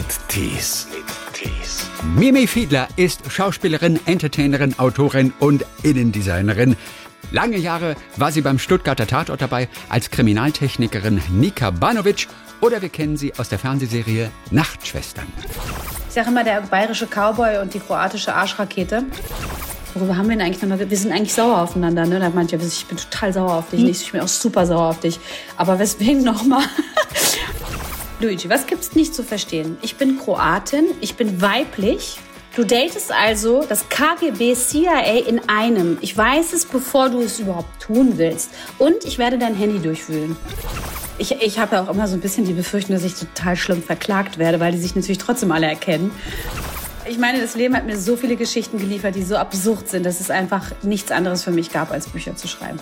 mit Tees. Mimi Fiedler ist Schauspielerin, Entertainerin, Autorin und Innendesignerin. Lange Jahre war sie beim Stuttgarter Tatort dabei als Kriminaltechnikerin Nika Banovic oder wir kennen sie aus der Fernsehserie Nachtschwestern. Ich sage immer der bayerische Cowboy und die kroatische Arschrakete. Worüber haben wir denn eigentlich noch? Wir sind eigentlich sauer aufeinander, ne? Da meint ja, ich bin total sauer auf dich. Ich bin auch super sauer auf dich. Aber weswegen nochmal? Luigi, was gibt's nicht zu verstehen? Ich bin Kroatin, ich bin weiblich. Du datest also das KGB CIA in einem. Ich weiß es, bevor du es überhaupt tun willst. Und ich werde dein Handy durchwühlen. Ich, ich habe ja auch immer so ein bisschen die Befürchtung, dass ich total schlimm verklagt werde, weil die sich natürlich trotzdem alle erkennen. Ich meine, das Leben hat mir so viele Geschichten geliefert, die so absurd sind, dass es einfach nichts anderes für mich gab, als Bücher zu schreiben.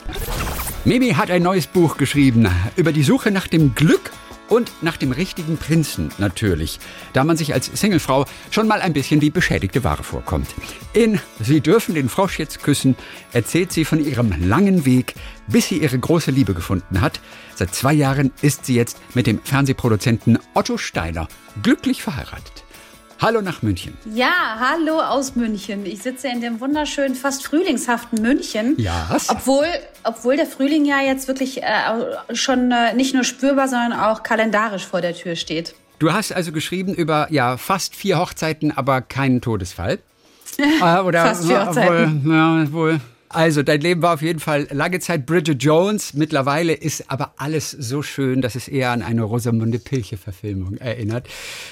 Mimi hat ein neues Buch geschrieben über die Suche nach dem Glück und nach dem richtigen Prinzen natürlich, da man sich als Singlefrau schon mal ein bisschen wie beschädigte Ware vorkommt. In Sie dürfen den Frosch jetzt küssen erzählt sie von ihrem langen Weg, bis sie ihre große Liebe gefunden hat. Seit zwei Jahren ist sie jetzt mit dem Fernsehproduzenten Otto Steiner glücklich verheiratet. Hallo nach München. Ja, hallo aus München. Ich sitze in dem wunderschönen, fast frühlingshaften München. Ja. Obwohl, obwohl der Frühling ja jetzt wirklich äh, schon äh, nicht nur spürbar, sondern auch kalendarisch vor der Tür steht. Du hast also geschrieben über ja fast vier Hochzeiten, aber keinen Todesfall. äh, oder Fast vier Hochzeiten. Wohl, ja, wohl. Also, dein Leben war auf jeden Fall lange Zeit Bridget Jones. Mittlerweile ist aber alles so schön, dass es eher an eine Rosamunde Pilche-Verfilmung erinnert.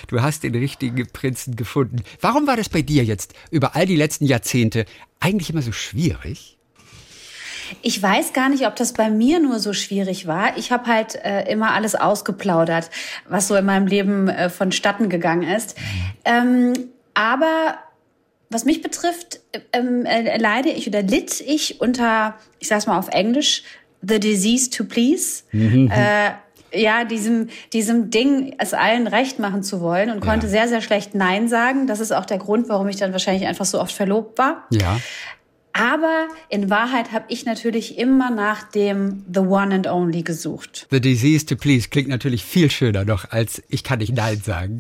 Du hast den richtigen Prinzen gefunden. Warum war das bei dir jetzt über all die letzten Jahrzehnte eigentlich immer so schwierig? Ich weiß gar nicht, ob das bei mir nur so schwierig war. Ich habe halt äh, immer alles ausgeplaudert, was so in meinem Leben äh, vonstatten gegangen ist. Ähm, aber was mich betrifft, ähm, äh, leide ich oder litt ich unter, ich sag's mal auf Englisch, the disease to please. Äh, ja, diesem, diesem Ding, es allen recht machen zu wollen und konnte Ja. sehr, sehr schlecht Nein sagen. Das ist auch der Grund, warum ich dann wahrscheinlich einfach so oft verlobt war. Ja. Aber in Wahrheit habe ich natürlich immer nach dem The One and Only gesucht. The disease to please klingt natürlich viel schöner noch als ich kann nicht Nein sagen.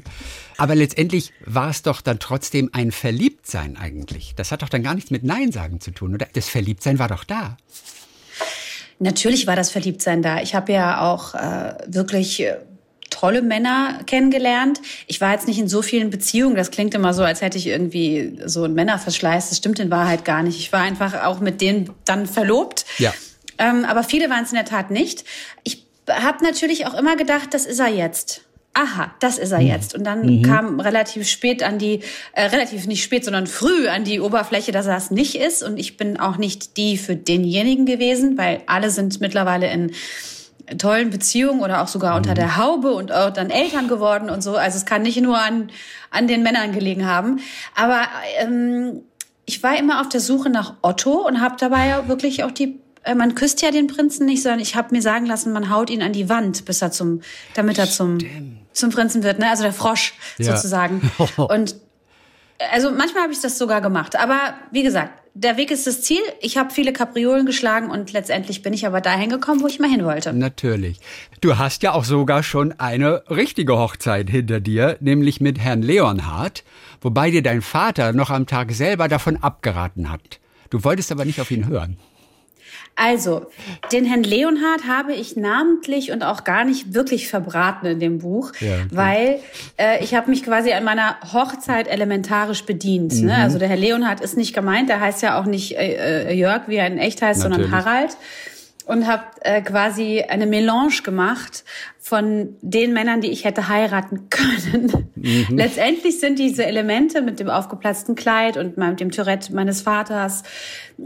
Aber letztendlich war es doch dann trotzdem ein Verliebtsein eigentlich. Das hat doch dann gar nichts mit Nein sagen zu tun, oder? Das Verliebtsein war doch da. Natürlich war das Verliebtsein da. Ich habe ja auch äh, wirklich äh, tolle Männer kennengelernt. Ich war jetzt nicht in so vielen Beziehungen. Das klingt immer so, als hätte ich irgendwie so einen Männerverschleiß. Das stimmt in Wahrheit gar nicht. Ich war einfach auch mit denen dann verlobt. Ja. Ähm, aber viele waren es in der Tat nicht. Ich habe natürlich auch immer gedacht, das ist er jetzt. Aha, das ist er jetzt. Und dann kam relativ spät an die, äh, relativ nicht spät, sondern früh an die Oberfläche, dass er es nicht ist. Und ich bin auch nicht die für denjenigen gewesen, weil alle sind mittlerweile in tollen Beziehungen oder auch sogar unter der Haube und auch dann Eltern geworden und so. Also es kann nicht nur an, an den Männern gelegen haben. Aber ähm, ich war immer auf der Suche nach Otto und habe dabei ja wirklich auch die äh, man küsst ja den Prinzen nicht, sondern ich habe mir sagen lassen, man haut ihn an die Wand, bis er zum, damit er zum, zum Prinzen wird, ne? Also der Frosch Ja. sozusagen. Und also manchmal habe ich das sogar gemacht. Aber wie gesagt, der Weg ist das Ziel. Ich habe viele Kapriolen geschlagen und letztendlich bin ich aber dahin gekommen, wo ich mal hin wollte. Natürlich. Du hast ja auch sogar schon eine richtige Hochzeit hinter dir, nämlich mit Herrn Leonhard, wobei dir dein Vater noch am Tag selber davon abgeraten hat. Du wolltest aber nicht auf ihn hören. Also, den Herrn Leonhard habe ich namentlich und auch gar nicht wirklich verbraten in dem Buch, Ja, weil äh, ich habe mich quasi an meiner Hochzeit elementarisch bedient. Mhm. Ne? Also der Herr Leonhard ist nicht gemeint, der heißt ja auch nicht äh, äh, Jörg, wie er in echt heißt, sondern Natürlich. Harald. Und habe äh, quasi eine Melange gemacht von den Männern, die ich hätte heiraten können. Mhm. Letztendlich sind diese Elemente mit dem aufgeplatzten Kleid und mit dem Tourette meines Vaters.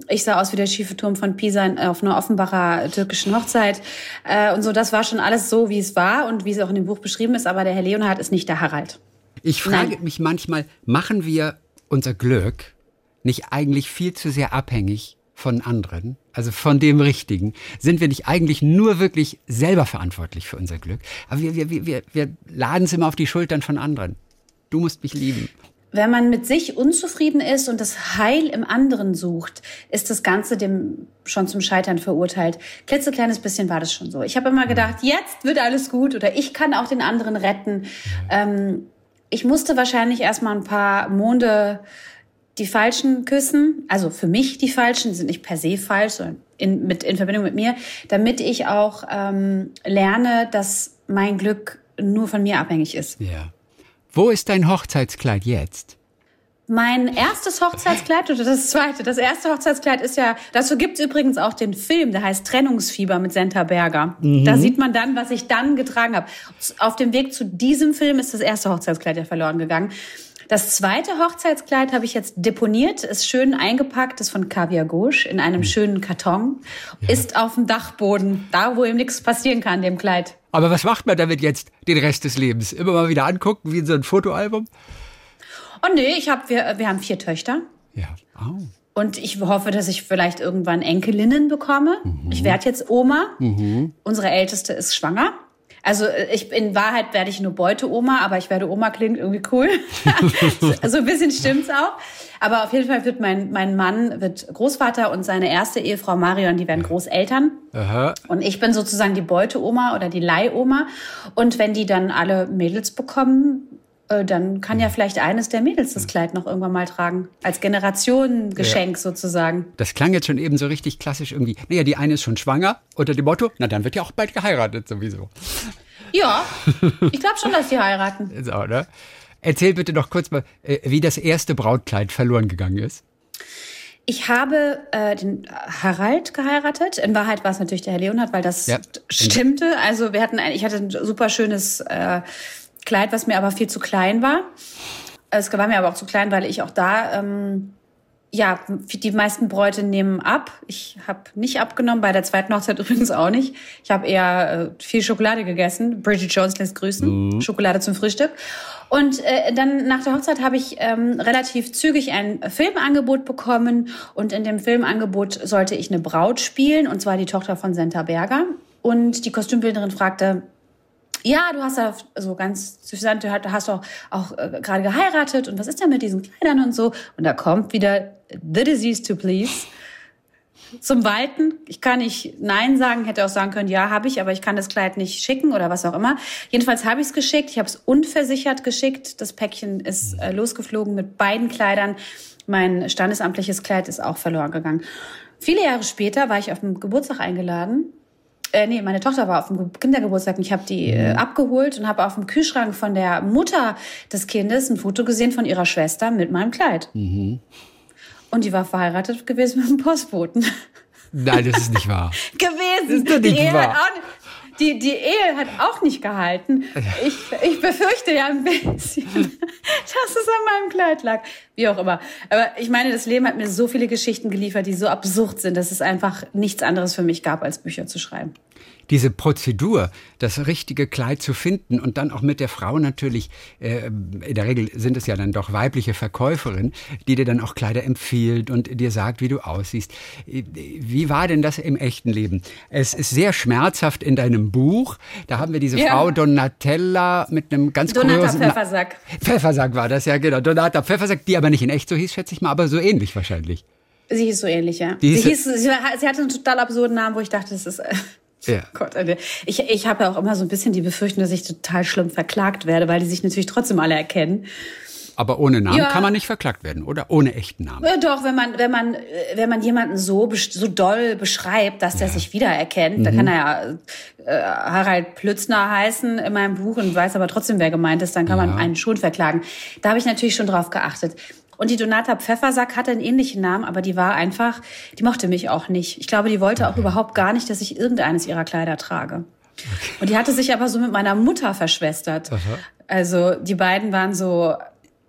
Ich sah aus wie der schiefe Turm von Pisa auf einer Offenbacher türkischen Hochzeit. Äh, und so, das war schon alles so, wie es war und wie es auch in dem Buch beschrieben ist. Aber der Herr Leonhard ist nicht der Harald. Ich frage Nein. mich manchmal, machen wir unser Glück nicht eigentlich viel zu sehr abhängig von anderen, also von dem Richtigen? Sind wir nicht eigentlich nur wirklich selber verantwortlich für unser Glück? Aber wir, wir, wir, wir, laden es immer auf die Schultern von anderen. Du musst mich lieben. Wenn man mit sich unzufrieden ist und das Heil im anderen sucht, ist das Ganze dem schon zum Scheitern verurteilt. Klitzekleines bisschen war das schon so. Ich habe immer gedacht, jetzt wird alles gut oder ich kann auch den anderen retten. Ähm, ich musste wahrscheinlich erstmal ein paar Monde die falschen küssen, also für mich die falschen, die sind nicht per se falsch, sondern in, mit, in Verbindung mit mir, damit ich auch ähm, lerne, dass mein Glück nur von mir abhängig ist. Ja. Wo ist dein Hochzeitskleid jetzt? Mein erstes Hochzeitskleid oder das zweite? Das erste Hochzeitskleid ist ja, dazu gibt's übrigens auch den Film, der heißt Trennungsfieber mit Senta Berger. Mhm. Da sieht man dann, was ich dann getragen habe. Auf dem Weg zu diesem Film ist das erste Hochzeitskleid ja verloren gegangen. Das zweite Hochzeitskleid habe ich jetzt deponiert, ist schön eingepackt, ist von Caviar Gauche in einem mhm. schönen Karton, ja. ist auf dem Dachboden, da wo ihm nichts passieren kann, dem Kleid. Aber was macht man damit jetzt den Rest des Lebens? Immer mal wieder angucken, wie in so ein Fotoalbum? Oh nee, ich hab, wir, wir haben vier Töchter. Ja. Oh. Und ich hoffe, dass ich vielleicht irgendwann Enkelinnen bekomme. Mhm. Ich werde jetzt Oma. Mhm. Unsere Älteste ist schwanger. Also äh, ich in Wahrheit werde ich nur Beute-Oma, aber ich werde Oma klingt irgendwie cool. so ein bisschen stimmt's auch. Aber auf jeden Fall wird mein, mein Mann wird Großvater und seine erste Ehefrau Marion, die werden Großeltern. Aha. Und ich bin sozusagen die Beute-Oma oder die Leihoma. Und wenn die dann alle Mädels bekommen, dann kann ja vielleicht eines der Mädels das Kleid noch irgendwann mal tragen. Als Generationengeschenk ja. sozusagen. Das klang jetzt schon eben so richtig klassisch irgendwie. Naja, die eine ist schon schwanger unter dem Motto, na dann wird ja auch bald geheiratet sowieso. Ja, ich glaube schon, dass die heiraten. So, ne? Erzähl bitte doch kurz mal, äh, wie das erste Brautkleid verloren gegangen ist. Ich habe äh, den Harald geheiratet. In Wahrheit war es natürlich der Herr Leonhard, weil das ja. stimmte. Also wir hatten ein, ich hatte ein super schönes äh, Kleid, was mir aber viel zu klein war. Es war mir aber auch zu klein, weil ich auch da, ähm, ja, die meisten Bräute nehmen ab. Ich habe nicht abgenommen, bei der zweiten Hochzeit übrigens auch nicht. Ich habe eher äh, viel Schokolade gegessen. Bridget Jones lässt grüßen. Mhm. Schokolade zum Frühstück. Und äh, dann nach der Hochzeit habe ich ähm, relativ zügig ein Filmangebot bekommen. Und in dem Filmangebot sollte ich eine Braut spielen, und zwar die Tochter von Senta Berger. Und die Kostümbildnerin fragte, ja, du hast ja so ganz suffisant, du hast auch, auch äh, gerade geheiratet und was ist denn mit diesen Kleidern und so? Und da kommt wieder The Disease to Please zum Walten. Ich kann nicht Nein sagen, hätte auch sagen können, ja, habe ich, aber ich kann das Kleid nicht schicken oder was auch immer. Jedenfalls habe ich es geschickt. Ich habe es unversichert geschickt. Das Päckchen ist äh, losgeflogen mit beiden Kleidern. Mein standesamtliches Kleid ist auch verloren gegangen. Viele Jahre später war ich auf dem Geburtstag eingeladen äh, nee, meine Tochter war auf dem Kindergeburtstag und ich habe die äh, mhm. abgeholt und habe auf dem Kühlschrank von der Mutter des Kindes ein Foto gesehen von ihrer Schwester mit meinem Kleid. Mhm. Und die war verheiratet gewesen mit dem Postboten. Nein, das ist nicht wahr. gewesen. Das ist doch nicht die wahr. Die, die Ehe hat auch nicht gehalten. Ich, ich befürchte ja ein bisschen, dass es an meinem Kleid lag. Wie auch immer. Aber ich meine, das Leben hat mir so viele Geschichten geliefert, die so absurd sind, dass es einfach nichts anderes für mich gab, als Bücher zu schreiben diese Prozedur, das richtige Kleid zu finden und dann auch mit der Frau natürlich, äh, in der Regel sind es ja dann doch weibliche Verkäuferinnen, die dir dann auch Kleider empfiehlt und dir sagt, wie du aussiehst. Wie war denn das im echten Leben? Es ist sehr schmerzhaft in deinem Buch. Da haben wir diese ja. Frau Donatella mit einem ganz Donata kuriosen... Pfeffersack. Pfeffersack war das, ja genau. Donata Pfeffersack, die aber nicht in echt so hieß, schätze ich mal, aber so ähnlich wahrscheinlich. Sie hieß so ähnlich, ja. Die sie, hieß, sie, sie hatte einen total absurden Namen, wo ich dachte, das ist äh, ja. Gott, ich, ich habe ja auch immer so ein bisschen die Befürchtung, dass ich total schlimm verklagt werde, weil die sich natürlich trotzdem alle erkennen. Aber ohne Namen ja. kann man nicht verklagt werden, oder? Ohne echten Namen. Ja, doch, wenn man, wenn man, wenn man jemanden so, so doll beschreibt, dass der sich wiedererkennt, mhm. dann kann er ja äh, Harald Plützner heißen in meinem Buch und weiß aber trotzdem, wer gemeint ist, dann kann ja. man einen schon verklagen. Da habe ich natürlich schon drauf geachtet. Und die Donata Pfeffersack hatte einen ähnlichen Namen, aber die war einfach, die mochte mich auch nicht. Ich glaube, die wollte auch überhaupt gar nicht, dass ich irgendeines ihrer Kleider trage. Okay. Und die hatte sich aber so mit meiner Mutter verschwestert. Aha. Also die beiden waren so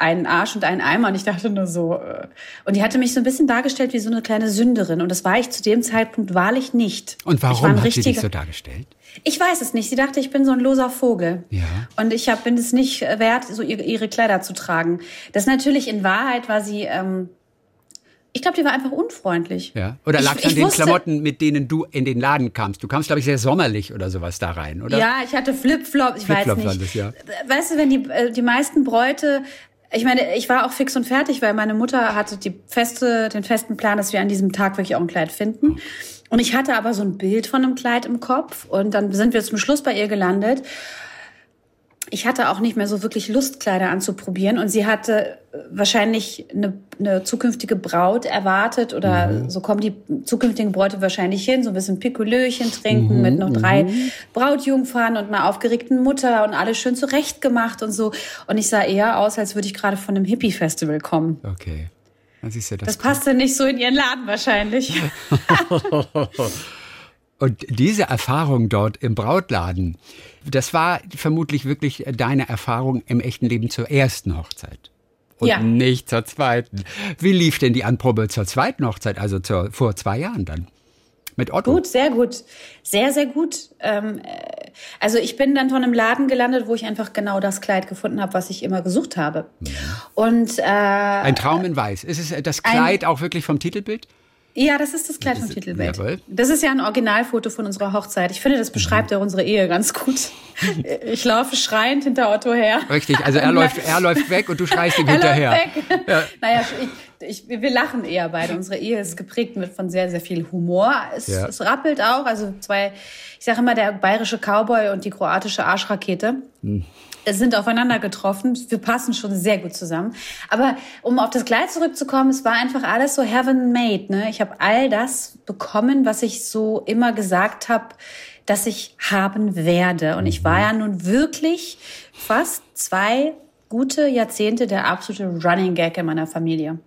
einen Arsch und einen Eimer. Und ich dachte nur so. Äh. Und die hatte mich so ein bisschen dargestellt wie so eine kleine Sünderin. Und das war ich zu dem Zeitpunkt wahrlich nicht. Und warum hat sie dich so dargestellt? Ich weiß es nicht. Sie dachte, ich bin so ein loser Vogel. Ja. Und ich hab, bin es nicht wert, so ihre, ihre Kleider zu tragen. Das natürlich in Wahrheit war sie. Ähm, ich glaube, die war einfach unfreundlich. Ja. Oder lag es an den wusste, Klamotten, mit denen du in den Laden kamst? Du kamst, glaube ich, sehr sommerlich oder sowas da rein, oder? Ja, ich hatte Flipflops. Ich Flip weiß nicht. Das, ja. Weißt du, wenn die äh, die meisten Bräute ich meine, ich war auch fix und fertig, weil meine Mutter hatte die feste, den festen Plan, dass wir an diesem Tag wirklich auch ein Kleid finden. Und ich hatte aber so ein Bild von einem Kleid im Kopf und dann sind wir zum Schluss bei ihr gelandet. Ich hatte auch nicht mehr so wirklich Lust, Kleider anzuprobieren. Und sie hatte äh, wahrscheinlich eine, eine zukünftige Braut erwartet oder mhm. so kommen die zukünftigen Bräute wahrscheinlich hin, so ein bisschen Pikolöchen trinken mhm. mit noch drei mhm. Brautjungfern und einer aufgeregten Mutter und alles schön zurechtgemacht und so. Und ich sah eher aus, als würde ich gerade von einem Hippie-Festival kommen. Okay. Das, ja das, das passte nicht so in ihren Laden wahrscheinlich. Und diese Erfahrung dort im Brautladen, das war vermutlich wirklich deine Erfahrung im echten Leben zur ersten Hochzeit. Und ja. nicht zur zweiten. Wie lief denn die Anprobe zur zweiten Hochzeit, also zur, vor zwei Jahren dann? Mit Otto? Gut, sehr gut. Sehr, sehr gut. Ähm, äh, also ich bin dann von einem Laden gelandet, wo ich einfach genau das Kleid gefunden habe, was ich immer gesucht habe. Ja. Und äh, Ein Traum in Weiß. Ist es das Kleid auch wirklich vom Titelbild? Ja, das ist das Kleid vom Titelbild. Jawohl. Das ist ja ein Originalfoto von unserer Hochzeit. Ich finde, das beschreibt mhm. ja unsere Ehe ganz gut. Ich laufe schreiend hinter Otto her. Richtig, also er läuft, er läuft weg und du schreist ihm hinterher. Läuft weg. Ja. Naja, ich, ich, wir lachen eher beide. Unsere Ehe ist geprägt mit von sehr, sehr viel Humor. Es, ja. es rappelt auch. Also zwei, ich sage immer, der bayerische Cowboy und die kroatische Arschrakete. Mhm sind aufeinander getroffen. Wir passen schon sehr gut zusammen. Aber um auf das Kleid zurückzukommen, es war einfach alles so heaven made. Ne? Ich habe all das bekommen, was ich so immer gesagt habe, dass ich haben werde. Und ich war ja nun wirklich fast zwei gute Jahrzehnte der absolute Running Gag in meiner Familie.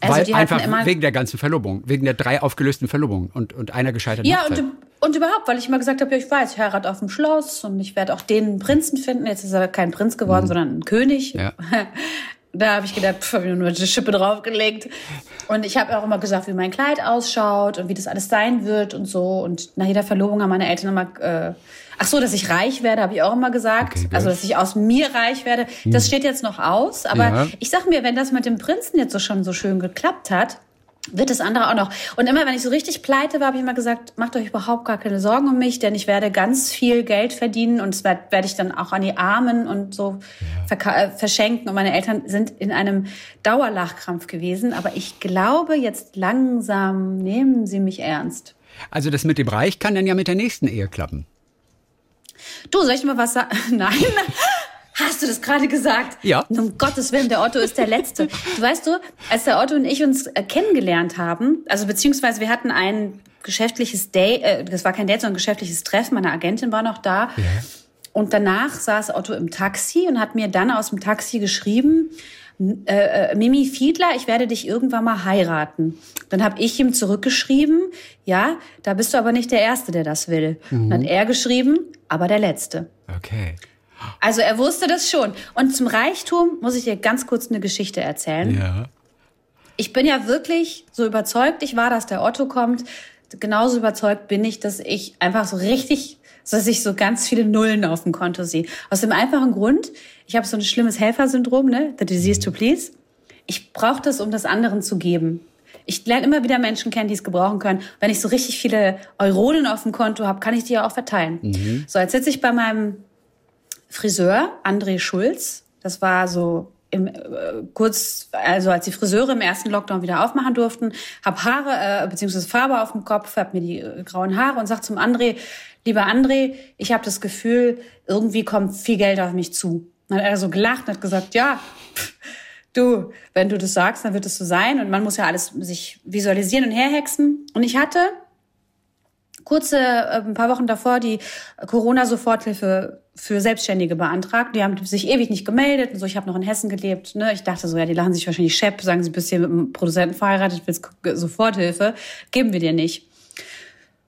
Also Weil einfach wegen der ganzen Verlobung, wegen der drei aufgelösten Verlobungen und, und einer gescheiterten Ja, und, und überhaupt, weil ich immer gesagt habe, ja, ich weiß, ich heirate auf dem Schloss und ich werde auch den Prinzen finden. Jetzt ist er kein Prinz geworden, mhm. sondern ein König. Ja. Da habe ich gedacht, pff, habe ich nur eine Schippe draufgelegt. Und ich habe auch immer gesagt, wie mein Kleid ausschaut und wie das alles sein wird und so. Und nach jeder Verlobung haben meine Eltern immer äh, Ach so, dass ich reich werde, habe ich auch immer gesagt. Okay, also, dass ich aus mir reich werde. Das hm. steht jetzt noch aus. Aber ja. ich sag mir, wenn das mit dem Prinzen jetzt so schon so schön geklappt hat, wird das andere auch noch. Und immer, wenn ich so richtig pleite war, habe ich immer gesagt, macht euch überhaupt gar keine Sorgen um mich, denn ich werde ganz viel Geld verdienen und das werde ich dann auch an die Armen und so ja. Äh, verschenken. Und meine Eltern sind in einem Dauerlachkrampf gewesen. Aber ich glaube, jetzt langsam nehmen sie mich ernst. Also das mit dem Reich kann dann ja mit der nächsten Ehe klappen. Du, soll ich mal was sagen? Nein. Hast du das gerade gesagt? Ja. Um Gottes Willen, der Otto ist der Letzte. Du weißt du, als der Otto und ich uns äh, kennengelernt haben, also beziehungsweise wir hatten ein geschäftliches Date, äh, das war kein Date, sondern ein geschäftliches Treffen, meine Agentin war noch da. Ja. Und danach saß Otto im Taxi und hat mir dann aus dem Taxi geschrieben, äh, äh, Mimi Fiedler, ich werde dich irgendwann mal heiraten. Dann habe ich ihm zurückgeschrieben, ja, da bist du aber nicht der Erste, der das will. Mhm. Dann hat er geschrieben, aber der Letzte. Okay. Also er wusste das schon. Und zum Reichtum muss ich dir ganz kurz eine Geschichte erzählen. Ja. Ich bin ja wirklich so überzeugt, ich war, dass der Otto kommt. Genauso überzeugt bin ich, dass ich einfach so richtig dass ich so ganz viele Nullen auf dem Konto sehe. Aus dem einfachen Grund, ich habe so ein schlimmes Helfersyndrom, ne? The disease to please. Ich brauche das, um das anderen zu geben. Ich lerne immer wieder Menschen kennen, die es gebrauchen können. Wenn ich so richtig viele Euronen auf dem Konto habe, kann ich die ja auch verteilen. Mhm. So, jetzt sitze ich bei meinem Friseur, André Schulz. Das war so im, äh, kurz, also als die Friseure im ersten Lockdown wieder aufmachen durften, habe Haare äh, beziehungsweise Farbe auf dem Kopf, habe mir die äh, grauen Haare und sag zum André, lieber André, ich habe das Gefühl, irgendwie kommt viel Geld auf mich zu. Dann hat er so gelacht und hat gesagt, ja, du, wenn du das sagst, dann wird es so sein. Und man muss ja alles sich visualisieren und herhexen. Und ich hatte kurze, äh, ein paar Wochen davor die Corona-Soforthilfe für Selbstständige beantragt. Die haben sich ewig nicht gemeldet und so. Ich habe noch in Hessen gelebt. Ne? Ich dachte so, ja, die lachen sich wahrscheinlich schepp, sagen sie, bist hier mit einem Produzenten verheiratet, willst Soforthilfe. Geben wir dir nicht.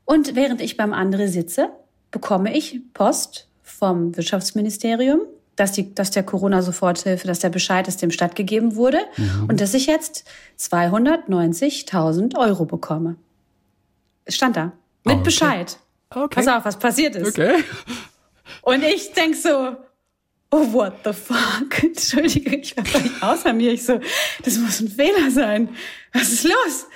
Und während ich beim André sitze, bekomme ich Post vom Wirtschaftsministerium, dass, die, dass der Corona-Soforthilfe, dass der Bescheid ist dem stattgegeben wurde mhm. und dass ich jetzt 290.000 Euro bekomme. Es stand da. Mit okay. Bescheid. Okay. Pass auf, was passiert ist. Okay. Und ich denk so, oh, what the fuck? Entschuldige, ich war völlig außer mir. Ich so, das muss ein Fehler sein. Was ist los?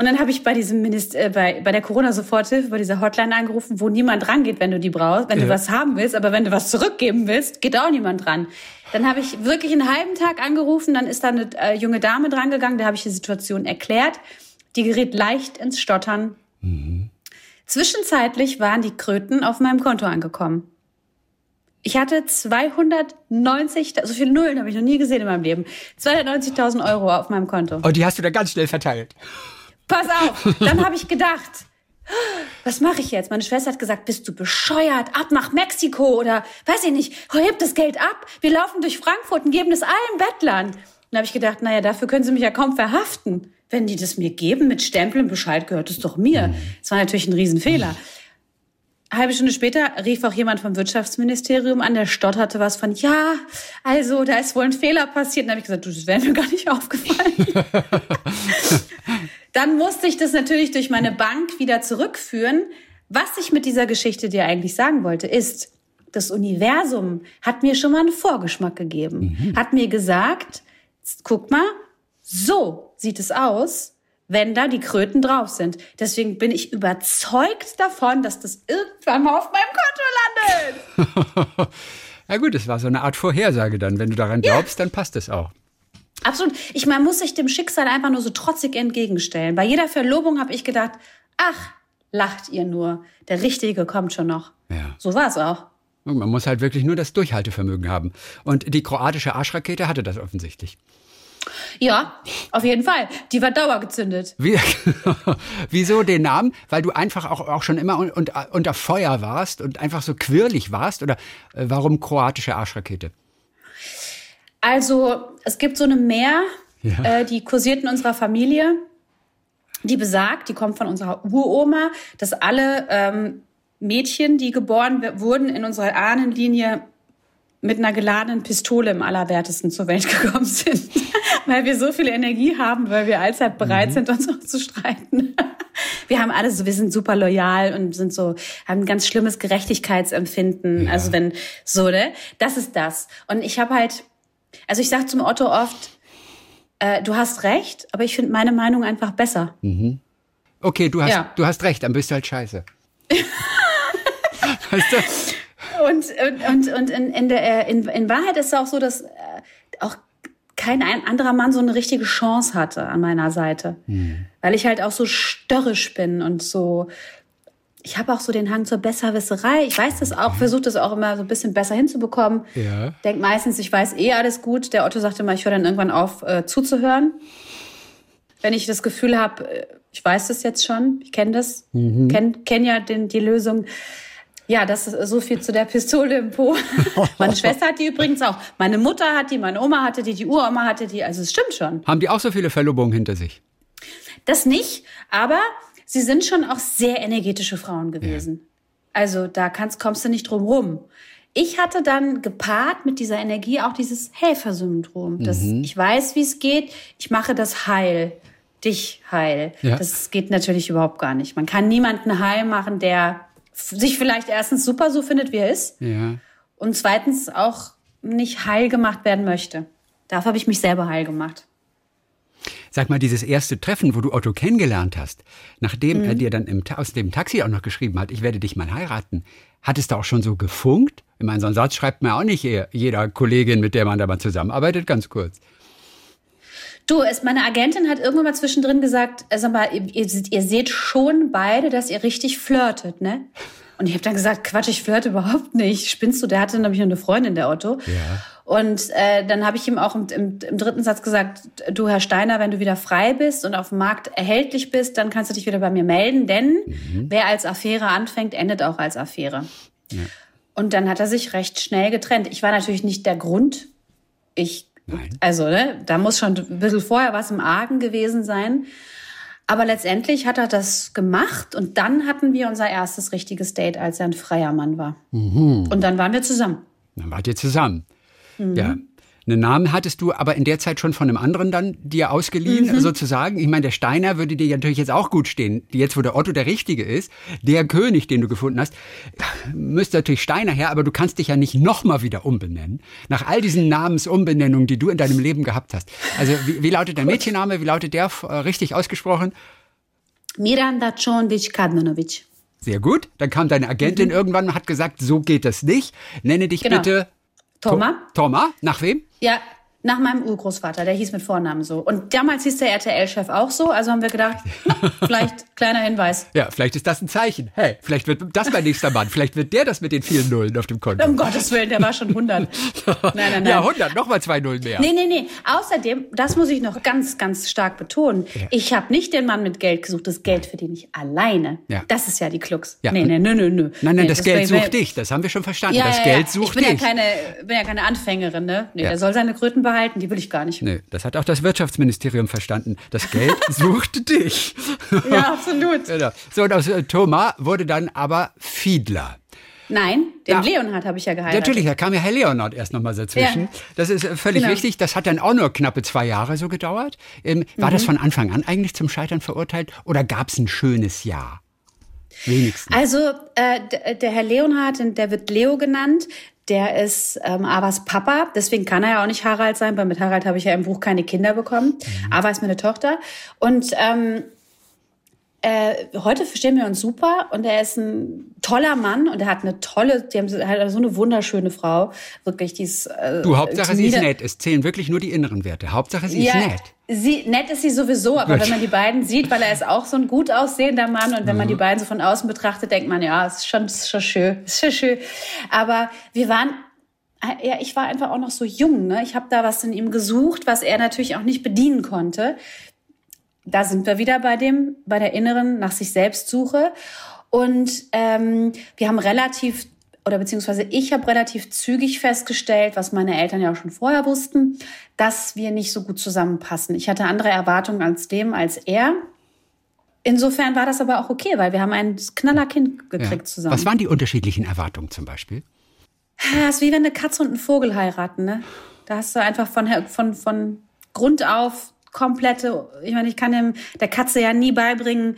Und dann habe ich bei diesem Minister, äh, bei, bei der Corona-Soforthilfe, bei dieser Hotline angerufen, wo niemand rangeht, wenn du die brauchst, wenn ja. du was haben willst, aber wenn du was zurückgeben willst, geht auch niemand dran. Dann habe ich wirklich einen halben Tag angerufen, dann ist da eine äh, junge Dame drangegangen, da habe ich die Situation erklärt. Die gerät leicht ins Stottern. Mhm. Zwischenzeitlich waren die Kröten auf meinem Konto angekommen. Ich hatte 290, so viele Nullen habe ich noch nie gesehen in meinem Leben. 290.000 Euro auf meinem Konto. Und die hast du da ganz schnell verteilt. Pass auf, dann habe ich gedacht, was mache ich jetzt? Meine Schwester hat gesagt, bist du bescheuert? Ab nach Mexiko oder weiß ich nicht, heb das Geld ab. Wir laufen durch Frankfurt und geben es allen Bettlern. Dann habe ich gedacht, naja, dafür können sie mich ja kaum verhaften. Wenn die das mir geben mit Stempeln, Bescheid gehört es doch mir. Das war natürlich ein Riesenfehler. Eine halbe Stunde später rief auch jemand vom Wirtschaftsministerium an, der stotterte was von, ja, also da ist wohl ein Fehler passiert. Dann habe ich gesagt, du, das wäre mir gar nicht aufgefallen. Dann musste ich das natürlich durch meine Bank wieder zurückführen. Was ich mit dieser Geschichte dir eigentlich sagen wollte, ist, das Universum hat mir schon mal einen Vorgeschmack gegeben. Mhm. Hat mir gesagt, guck mal, so sieht es aus, wenn da die Kröten drauf sind. Deswegen bin ich überzeugt davon, dass das irgendwann mal auf meinem Konto landet. ja gut, es war so eine Art Vorhersage dann. Wenn du daran glaubst, ja. dann passt es auch. Absolut. Ich man muss sich dem Schicksal einfach nur so trotzig entgegenstellen. Bei jeder Verlobung habe ich gedacht, ach, lacht ihr nur. Der Richtige kommt schon noch. Ja. So war es auch. Man muss halt wirklich nur das Durchhaltevermögen haben. Und die kroatische Arschrakete hatte das offensichtlich. Ja, auf jeden Fall. Die war dauergezündet. Wie, wieso den Namen? Weil du einfach auch, auch schon immer un, un, unter Feuer warst und einfach so quirlig warst? Oder äh, warum kroatische Arschrakete? Also, es gibt so eine Mehr, ja. äh, die kursiert in unserer Familie. Die besagt, die kommt von unserer Uroma, dass alle ähm, Mädchen, die geboren wurden in unserer Ahnenlinie, mit einer geladenen Pistole im Allerwertesten zur Welt gekommen sind, weil wir so viel Energie haben, weil wir allzeit bereit mhm. sind, uns auch zu streiten. Wir haben alle so, wir sind super loyal und sind so, haben ein ganz schlimmes Gerechtigkeitsempfinden. Ja. Also wenn so, ne? Das ist das. Und ich habe halt, also ich sage zum Otto oft, äh, du hast recht, aber ich finde meine Meinung einfach besser. Mhm. Okay, du hast, ja. du hast recht, dann bist du halt scheiße. weißt du? Und, und, und in, in, der, in, in Wahrheit ist es auch so, dass äh, auch kein ein anderer Mann so eine richtige Chance hatte an meiner Seite. Hm. Weil ich halt auch so störrisch bin und so. Ich habe auch so den Hang zur Besserwisserei. Ich weiß das auch, versuche das auch immer so ein bisschen besser hinzubekommen. Ja. Denk meistens, ich weiß eh alles gut. Der Otto sagte immer, ich höre dann irgendwann auf äh, zuzuhören. Wenn ich das Gefühl habe, äh, ich weiß das jetzt schon, ich kenne das, mhm. kenne kenn ja den, die Lösung ja, das ist so viel zu der Pistole im Po. meine Schwester hat die übrigens auch. Meine Mutter hat die, meine Oma hatte die, die Uroma hatte die. Also es stimmt schon. Haben die auch so viele Verlobungen hinter sich? Das nicht, aber sie sind schon auch sehr energetische Frauen gewesen. Ja. Also da kannst, kommst du nicht drum rum. Ich hatte dann gepaart mit dieser Energie auch dieses Helfersyndrom. mhm. Ich weiß, wie es geht. Ich mache das heil. Dich heil. Ja. Das geht natürlich überhaupt gar nicht. Man kann niemanden heil machen, der sich vielleicht erstens super so findet, wie er ist. Ja. Und zweitens auch nicht heil gemacht werden möchte. Dafür habe ich mich selber heil gemacht. Sag mal, dieses erste Treffen, wo du Otto kennengelernt hast, nachdem mhm. er dir dann im, aus dem Taxi auch noch geschrieben hat, ich werde dich mal heiraten, hat es da auch schon so gefunkt? Ich meine, so einen Satz schreibt mir auch nicht jeder Kollegin, mit der man da mal zusammenarbeitet, ganz kurz. Du, es, meine Agentin hat irgendwann mal zwischendrin gesagt, äh, sag mal, ihr, ihr seht schon beide, dass ihr richtig flirtet, ne? Und ich habe dann gesagt, Quatsch, ich flirte überhaupt nicht. Spinnst du? Der hatte nämlich nur eine Freundin, der Otto. Ja. Und äh, dann habe ich ihm auch im, im, im, dritten Satz gesagt, du Herr Steiner, wenn du wieder frei bist und auf dem Markt erhältlich bist, dann kannst du dich wieder bei mir melden, denn mhm. wer als Affäre anfängt, endet auch als Affäre. Ja. Und dann hat er sich recht schnell getrennt. Ich war natürlich nicht der Grund. Ich Nein. Also, ne, da muss schon ein bisschen vorher was im Argen gewesen sein. Aber letztendlich hat er das gemacht und dann hatten wir unser erstes richtiges Date, als er ein freier Mann war. Mhm. Und dann waren wir zusammen. Dann wart ihr zusammen. Mhm. Ja. Einen Namen hattest du aber in der Zeit schon von einem anderen dann dir ausgeliehen, mhm. sozusagen. Ich meine, der Steiner würde dir natürlich jetzt auch gut stehen. Jetzt, wo der Otto der Richtige ist, der König, den du gefunden hast, müsste natürlich Steiner her, aber du kannst dich ja nicht nochmal wieder umbenennen. Nach all diesen Namensumbenennungen, die du in deinem Leben gehabt hast. Also, wie, wie lautet der Mädchenname? Wie lautet der äh, richtig ausgesprochen? Miranda Condic Kadmanovic. Sehr gut. Dann kam deine Agentin mhm. irgendwann und hat gesagt, so geht das nicht. Nenne dich genau. bitte Toma. Toma? Nach wem? Ja, Nach meinem Urgroßvater, der hieß mit Vornamen so. Und damals hieß der RTL-Chef auch so, also haben wir gedacht, hm, vielleicht kleiner Hinweis. Ja, vielleicht ist das ein Zeichen. Hey, vielleicht wird das mein nächster Mann. Vielleicht wird der das mit den vielen Nullen auf dem Konto. Um Gottes Willen, der war schon 100. Nein, nein, nein. Ja, 100, nochmal zwei Nullen mehr. Nee, nee, nee. Außerdem, das muss ich noch ganz, ganz stark betonen. Ja. Ich habe nicht den Mann mit Geld gesucht, das Geld verdiene ich alleine. Ja. Das ist ja die Klux. Ja. Nee, nee, nö, nö, nö. Nein, nein, nee, das, das Geld sucht dich. Das haben wir schon verstanden. Ja, das Geld sucht dich. Ich bin ja keine, bin ja keine Anfängerin, ne? Nee, der soll seine Kröten behalten, die will ich gar nicht. Nee, das hat auch das Wirtschaftsministerium verstanden. Das Geld sucht dich. Ja, absolut. Genau. So, und aus äh, Thomas wurde dann aber Fiedler. Nein, den ja. Leonhard habe ich ja geheiratet. Natürlich, da kam ja Herr Leonhard erst nochmal dazwischen. Ja. Das ist äh, völlig genau. richtig. Das hat dann auch nur knappe zwei Jahre so gedauert. Ähm, war mhm. das von Anfang an eigentlich zum Scheitern verurteilt oder gab es ein schönes Jahr? Wenigstens. Also äh, der Herr Leonhard, der wird Leo genannt, der ist ähm, Avas Papa, deswegen kann er ja auch nicht Harald sein, weil mit Harald habe ich ja im Buch keine Kinder bekommen. Mhm. Ava ist meine Tochter. Und ähm, äh, heute verstehen wir uns super und er ist ein toller Mann und er hat eine tolle, die haben halt so eine wunderschöne Frau, wirklich die ist. Äh, du Hauptsache sie ist nett. Es zählen wirklich nur die inneren Werte. Hauptsache sie ja, ist nett. Sie, nett ist sie sowieso, aber Gut. wenn man die beiden sieht, weil er ist auch so ein gut aussehender Mann und wenn mhm. man die beiden so von außen betrachtet, denkt man, ja, ist schon, ist schon schön, ist schon schön. Aber wir waren ja, ich war einfach auch noch so jung. Ne? Ich habe da was in ihm gesucht, was er natürlich auch nicht bedienen konnte da sind wir wieder bei dem, bei der inneren nach sich selbst Suche. Und ähm, wir haben relativ oder beziehungsweise ich habe relativ zügig festgestellt, was meine Eltern ja auch schon vorher wussten, dass wir nicht so gut zusammenpassen. Ich hatte andere Erwartungen als dem, als er. Insofern war das aber auch okay, weil wir haben ein Knallerkind gekriegt ja. zusammen. Was waren die unterschiedlichen Erwartungen zum Beispiel? Es ist wie wenn eine Katze und ein Vogel heiraten. Ne? Da hast du einfach von, von, von Grund auf komplette, ich meine, ich kann dem, der Katze ja nie beibringen,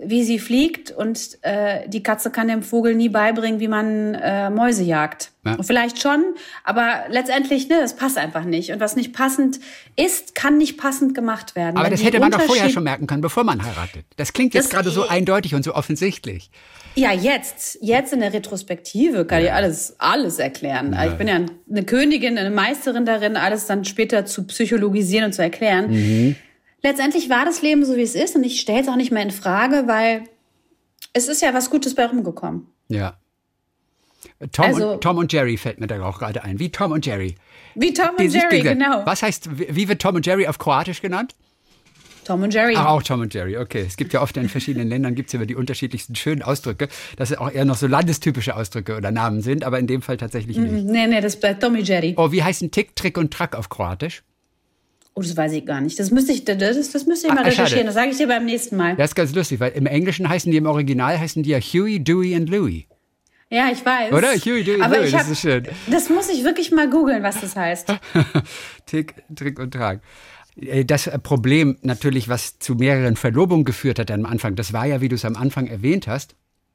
wie sie fliegt und äh, die Katze kann dem Vogel nie beibringen, wie man äh, Mäuse jagt. Ja. Vielleicht schon, aber letztendlich, ne, das passt einfach nicht. Und was nicht passend ist, kann nicht passend gemacht werden. Aber das hätte man doch vorher schon merken können, bevor man heiratet. Das klingt jetzt gerade so eindeutig und so offensichtlich. Ja, jetzt, jetzt in der Retrospektive kann ja. ich alles, alles erklären. Ja. Ich bin ja eine Königin, eine Meisterin darin, alles dann später zu psychologisieren und zu erklären. Mhm. Letztendlich war das Leben so, wie es ist und ich stelle es auch nicht mehr in Frage, weil es ist ja was Gutes bei rumgekommen. Ja. Tom, also, und, Tom und Jerry fällt mir da auch gerade ein. Wie Tom und Jerry. Wie Tom und Jerry, genau. Was heißt, wie wird Tom und Jerry auf Kroatisch genannt? Tom und Jerry. Ach, auch Tom und Jerry, okay. Es gibt ja oft in verschiedenen Ländern gibt es ja die unterschiedlichsten schönen Ausdrücke, dass es auch eher noch so landestypische Ausdrücke oder Namen sind, aber in dem Fall tatsächlich nicht. Mm, nee, nee, das bleibt Tom und Jerry. Oh, wie heißen Tick, Trick und Track auf Kroatisch? Oh, das weiß ich gar nicht. Das müsste ich, das, das müsste ich mal Ach, recherchieren. Schade. Das sage ich dir beim nächsten Mal. Das ist ganz lustig, weil im Englischen heißen die im Original heißen die ja Huey, Dewey und Louie. Ja, ich weiß. Oder? Huey, Dewey, Aber Louie, das ist schön. Das muss ich wirklich mal googeln, was das heißt. Tick, Trick und Track. Äh, das Problem natürlich, was zu mehreren Verlobungen geführt hat am Anfang, das war ja, wie du es am Anfang erwähnt hast,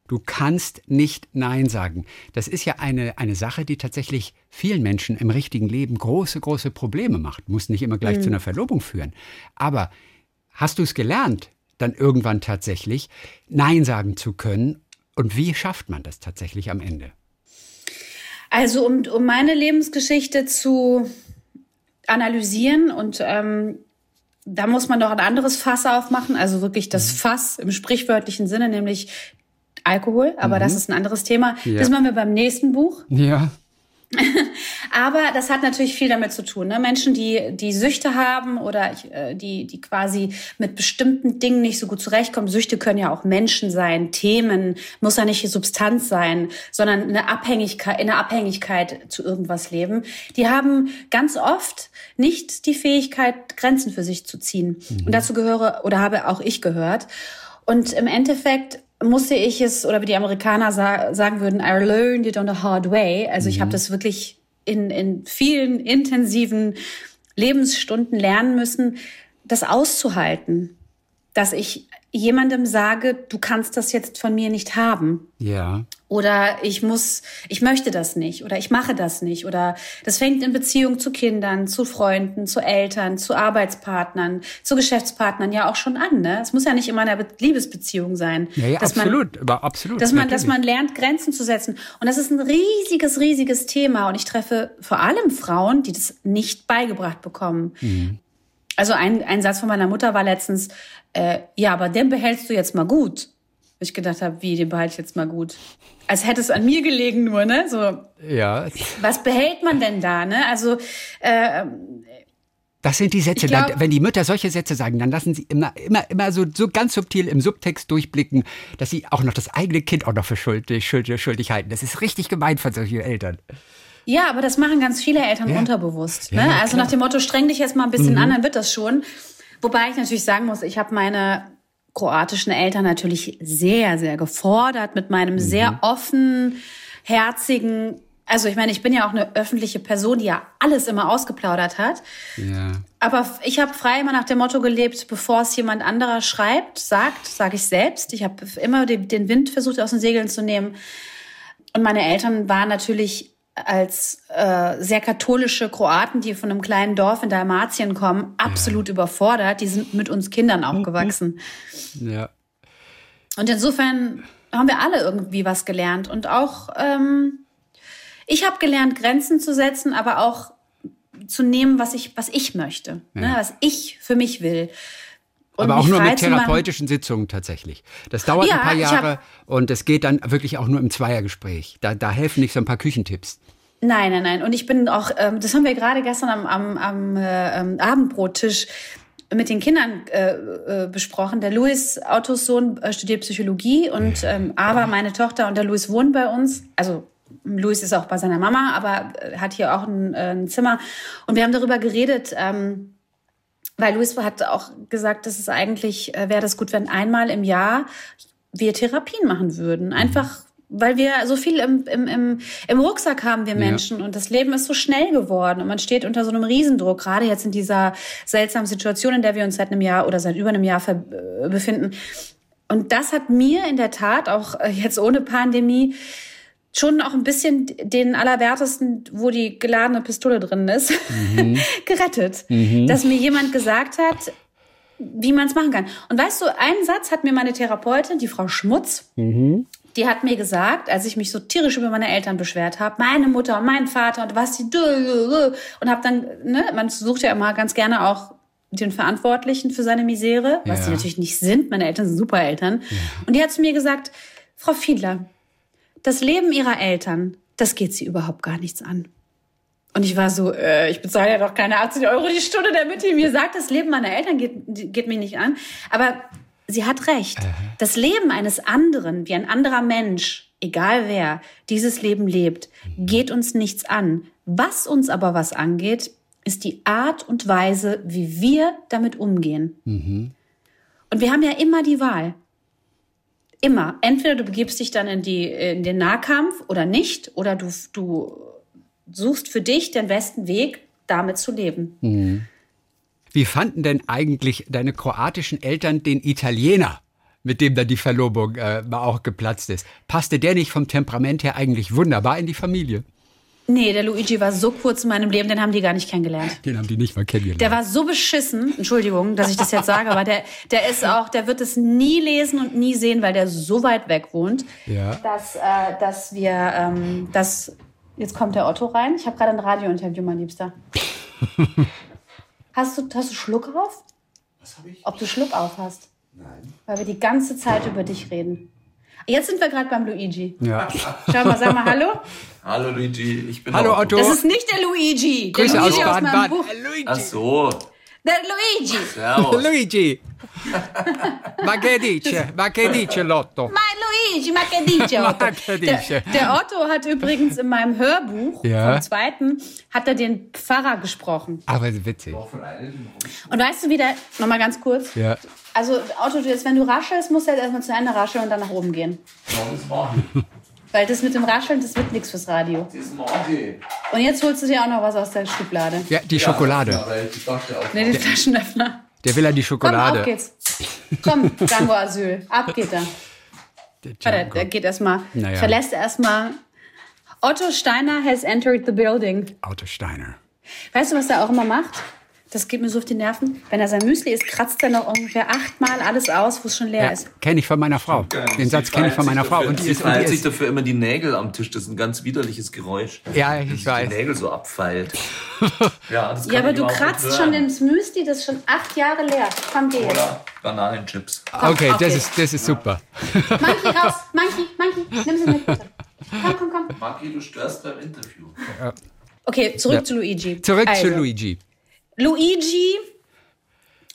du kannst nicht Nein sagen. Das ist ja eine, eine Sache, die tatsächlich vielen Menschen im richtigen Leben große, große Probleme macht. Muss nicht immer gleich mhm. zu einer Verlobung führen. Aber hast du es gelernt, dann irgendwann tatsächlich Nein sagen zu können? Und wie schafft man das tatsächlich am Ende? Also um, um meine Lebensgeschichte zu analysieren und ähm, da muss man doch ein anderes Fass aufmachen, also wirklich das mhm. Fass im sprichwörtlichen Sinne, nämlich Alkohol, aber mhm. das ist ein anderes Thema. Ja. Das machen wir beim nächsten Buch. Ja. Aber das hat natürlich viel damit zu tun. Ne? Menschen, die, die Süchte haben oder äh, die, die quasi mit bestimmten Dingen nicht so gut zurechtkommen. Süchte können ja auch Menschen sein, Themen, muss ja nicht Substanz sein, sondern eine Abhängigkeit, in einer Abhängigkeit zu irgendwas leben. Die haben ganz oft nicht die Fähigkeit, Grenzen für sich zu ziehen. Mhm. Und dazu gehöre oder habe auch ich gehört. Und im Endeffekt musste ich es, oder wie die Amerikaner sa sagen würden, I learned it on the hard way. Also mhm. ich habe das wirklich in, in vielen intensiven Lebensstunden lernen müssen, das auszuhalten, dass ich jemandem sage, du kannst das jetzt von mir nicht haben. Ja. Oder ich muss, ich möchte das nicht oder ich mache das nicht. Oder das fängt in Beziehung zu Kindern, zu Freunden, zu Eltern, zu Arbeitspartnern, zu Geschäftspartnern ja auch schon an. Ne? Es muss ja nicht immer eine Liebesbeziehung sein. Ja, ja dass absolut, man, aber absolut. Dass man, dass man lernt, Grenzen zu setzen. Und das ist ein riesiges, riesiges Thema. Und ich treffe vor allem Frauen, die das nicht beigebracht bekommen. Mhm. Also ein, ein Satz von meiner Mutter war letztens, äh, ja, aber den behältst du jetzt mal gut. Ich gedacht habe, wie, den behalte ich jetzt mal gut als hätte es an mir gelegen nur, ne? So. Ja. Was behält man denn da, ne? Also äh, das sind die Sätze. Glaub, dann, wenn die Mütter solche Sätze sagen, dann lassen sie immer, immer, immer so, so ganz subtil im Subtext durchblicken, dass sie auch noch das eigene Kind auch noch für schuldig, schuldig, schuldig halten. Das ist richtig gemein von solchen Eltern. Ja, aber das machen ganz viele Eltern ja. unterbewusst. Ne? Ja, also nach dem Motto, streng dich jetzt mal ein bisschen mhm. an, dann wird das schon. Wobei ich natürlich sagen muss, ich habe meine kroatischen Eltern natürlich sehr, sehr gefordert mit meinem mhm. sehr offen, herzigen also ich meine, ich bin ja auch eine öffentliche Person, die ja alles immer ausgeplaudert hat. Ja. Aber ich habe frei immer nach dem Motto gelebt, bevor es jemand anderer schreibt, sagt, sage ich selbst. Ich habe immer den Wind versucht aus den Segeln zu nehmen. Und meine Eltern waren natürlich als äh, sehr katholische Kroaten, die von einem kleinen Dorf in Dalmatien kommen, absolut ja. überfordert. Die sind mit uns Kindern aufgewachsen. Ja. Und insofern haben wir alle irgendwie was gelernt. Und auch, ähm, ich habe gelernt, Grenzen zu setzen, aber auch zu nehmen, was ich, was ich möchte, ne, ja. ne, was ich für mich will. Und aber auch nur mit therapeutischen Sitzungen tatsächlich. Das dauert ja, ein paar Jahre und es geht dann wirklich auch nur im Zweiergespräch. Da, da helfen nicht so ein paar Küchentipps. Nein, nein, nein. Und ich bin auch, ähm, das haben wir gerade gestern am, am, am äh, Abendbrottisch mit den Kindern äh, äh, besprochen. Der Louis, Autos Sohn, äh, studiert Psychologie und ähm, Ava, meine Tochter, und der Louis wohnen bei uns. Also Louis ist auch bei seiner Mama, aber äh, hat hier auch ein, äh, ein Zimmer. Und wir haben darüber geredet, ähm, weil Louis hat auch gesagt, dass es eigentlich äh, wäre das gut, wenn einmal im Jahr wir Therapien machen würden. Einfach weil wir so viel im, im, im, im Rucksack haben, wir Menschen. Ja. Und das Leben ist so schnell geworden. Und man steht unter so einem Riesendruck, gerade jetzt in dieser seltsamen Situation, in der wir uns seit einem Jahr oder seit über einem Jahr äh, befinden. Und das hat mir in der Tat, auch äh, jetzt ohne Pandemie, schon auch ein bisschen den Allerwertesten, wo die geladene Pistole drin ist, mhm. gerettet. Mhm. Dass mir jemand gesagt hat, wie man es machen kann. Und weißt du, einen Satz hat mir meine Therapeutin, die Frau Schmutz, mhm die hat mir gesagt, als ich mich so tierisch über meine Eltern beschwert habe, meine Mutter und mein Vater und was die und habe dann, ne, man sucht ja immer ganz gerne auch den Verantwortlichen für seine Misere, was ja. sie natürlich nicht sind. Meine Eltern sind super Eltern. Ja. Und die hat zu mir gesagt, Frau Fiedler, das Leben ihrer Eltern, das geht sie überhaupt gar nichts an. Und ich war so, äh, ich bezahle ja doch keine 80 Euro die Stunde, damit die mir sagt, das Leben meiner Eltern geht, geht mich nicht an. Aber sie hat recht. Das Leben eines anderen, wie ein anderer Mensch, egal wer, dieses Leben lebt, geht uns nichts an. Was uns aber was angeht, ist die Art und Weise, wie wir damit umgehen. Mhm. Und wir haben ja immer die Wahl. Immer. Entweder du begibst dich dann in, die, in den Nahkampf oder nicht, oder du, du suchst für dich den besten Weg, damit zu leben. Mhm. Wie fanden denn eigentlich deine kroatischen Eltern den Italiener, mit dem dann die Verlobung äh, auch geplatzt ist? Passte der nicht vom Temperament her eigentlich wunderbar in die Familie? Nee, der Luigi war so kurz in meinem Leben, den haben die gar nicht kennengelernt. Den haben die nicht mal kennengelernt. Der war so beschissen, Entschuldigung, dass ich das jetzt sage, aber der, der ist auch, der wird es nie lesen und nie sehen, weil der so weit weg wohnt, ja. dass, äh, dass wir, ähm, dass, jetzt kommt der Otto rein. Ich habe gerade ein Radiointerview, mein Liebster. Hast du, hast du Schluck auf? Was habe ich? Ob du Schluck auf hast? Nein. Weil wir die ganze Zeit über dich reden. Jetzt sind wir gerade beim Luigi. Ja. Schau mal, sag mal Hallo. Hallo Luigi, ich bin Hallo Otto. Das ist nicht der Luigi. Grüße der Luigi aus Baden-Baden. Ach so. Der Luigi. Servus. Luigi. Ma che dice? Ma che dice Lotto? Ma Luigi, ma che dice Otto? Ma che dice? Der, der, Otto hat übrigens in meinem Hörbuch ja. vom zweiten, hat er den Pfarrer gesprochen. Aber witzig. Und weißt du, wie der, nochmal ganz kurz. Ja. Also Otto, jetzt, wenn du raschelst, musst du halt erstmal zu Ende rascheln und dann nach oben gehen. Ja, das machen. Weil das mit dem Rascheln, das wird nichts fürs Radio. Und jetzt holst du dir auch noch was aus der Schublade. Ja, die Schokolade. Nee, den Flaschenöffner. Der will ja die Schokolade. Komm, auf geht's. Komm, Django Asyl. Ab geht er. Warte, der geht erstmal, Naja. verlässt erstmal. Otto Steiner has entered the building. Otto Steiner. Weißt du, was er auch immer macht? Das geht mir so auf die Nerven. Wenn er sein Müsli isst, kratzt er noch ungefähr achtmal alles aus, wo es schon leer Ja, ist. kenne ich von meiner Frau. Den Satz kenne ich von meiner Frau. Und sie feilt sich dafür immer die Nägel am Tisch. Das ist ein ganz widerliches Geräusch. Ja, Wenn ich sich weiß. Die Nägel so abfeilt. ja, das kann Ja, aber du kratzt schon ins Müsli, das ist schon acht Jahre leer. Komm, geh jetzt. Oder Bananenchips. Okay, okay. das ist, das ist super. Monkey raus, Monkey, Monkey, nimm sie mit. bitte. Komm, komm, komm. Maki, du störst beim Interview. Okay, zurück Ja. zu Luigi. Zurück also, zu Luigi. Luigi,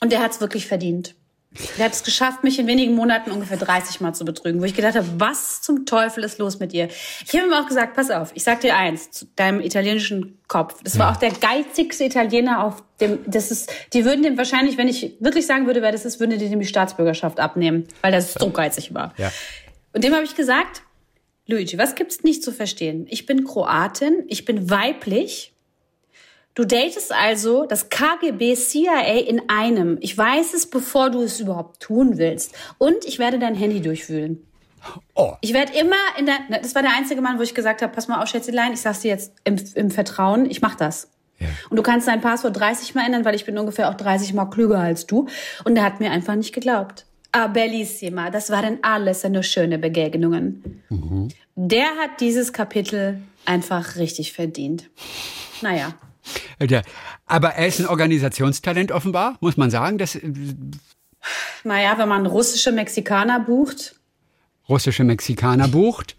und der hat es wirklich verdient. Der hat es geschafft, mich in wenigen Monaten ungefähr 30 Mal zu betrügen, wo ich gedacht habe, was zum Teufel ist los mit dir? Ich habe ihm auch gesagt, pass auf, ich sag dir eins, zu deinem italienischen Kopf. Das war auch der geizigste Italiener auf dem, das ist, die würden dem wahrscheinlich, wenn ich wirklich sagen würde, wer das ist, würden die dem die Staatsbürgerschaft abnehmen, weil der so geizig war. Ja. Und dem habe ich gesagt, Luigi, was gibt's nicht zu verstehen? Ich bin Kroatin, ich bin weiblich. Du datest also das KGB CIA in einem. Ich weiß es, bevor du es überhaupt tun willst. Und ich werde dein Handy durchwühlen. Oh. Ich werde immer in der, das war der einzige Mann, wo ich gesagt habe, pass mal auf, Schätzelein, ich sag's dir jetzt im, im Vertrauen, ich mach das. Ja. Und du kannst dein Passwort 30 Mal ändern, weil ich bin ungefähr auch 30 Mal klüger als du. Und er hat mir einfach nicht geglaubt. Ah, bellissima. Das waren alles nur schöne Begegnungen. Der hat dieses Kapitel einfach richtig verdient. Naja. Ja, aber er ist ein Organisationstalent offenbar, muss man sagen. Das äh, Naja, wenn man russische Mexikaner bucht, russische Mexikaner bucht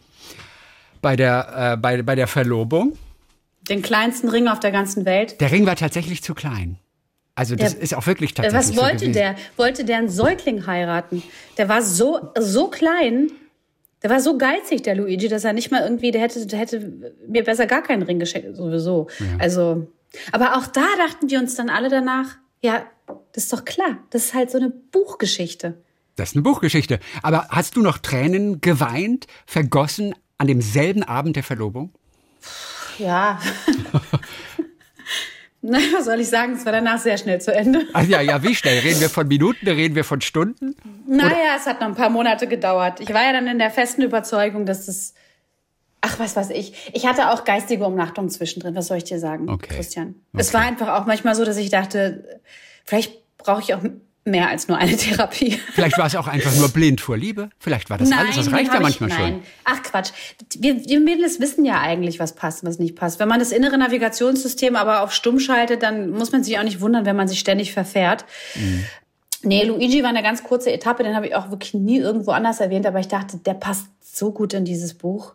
bei der, äh, bei, bei der Verlobung. den kleinsten Ring auf der ganzen Welt. Der Ring war tatsächlich zu klein. Also das Der- ist auch wirklich Äh, tatsächlich Was so wollte gewesen. der? Wollte der einen Säugling heiraten? Der war so, so klein. Der war so geizig, der Luigi, dass er nicht mal irgendwie, der hätte, der hätte mir besser gar keinen Ring geschenkt, sowieso. Also, aber auch da dachten wir uns dann alle danach, ja, das ist doch klar. Das ist halt so eine Buchgeschichte. Das ist eine Buchgeschichte. Aber hast du noch Tränen geweint, vergossen an demselben Abend der Verlobung? Ja. Na, was soll ich sagen? Es war danach sehr schnell zu Ende. Ach ja, ja, wie schnell? Reden wir von Minuten, reden wir von Stunden? Naja, es hat noch ein paar Monate gedauert. Ich war ja dann in der festen Überzeugung, dass es. Ach, was weiß ich. Ich hatte auch geistige Umnachtung zwischendrin. Was soll ich dir sagen, Okay. Christian? Es war einfach auch manchmal so, dass ich dachte, vielleicht brauche ich auch mehr als nur eine Therapie. Vielleicht war es auch einfach nur blind vor Liebe. Vielleicht war das alles. Das reicht ja manchmal ich, schon. nein. Ach Quatsch. Wir, wir Mädels wissen ja eigentlich, was passt, was nicht passt. Wenn man das innere Navigationssystem aber auf stumm schaltet, dann muss man sich auch nicht wundern, wenn man sich ständig verfährt. Mhm. Nee, Luigi war eine ganz kurze Etappe, den habe ich auch wirklich nie irgendwo anders erwähnt, aber ich dachte, der passt so gut in dieses Buch.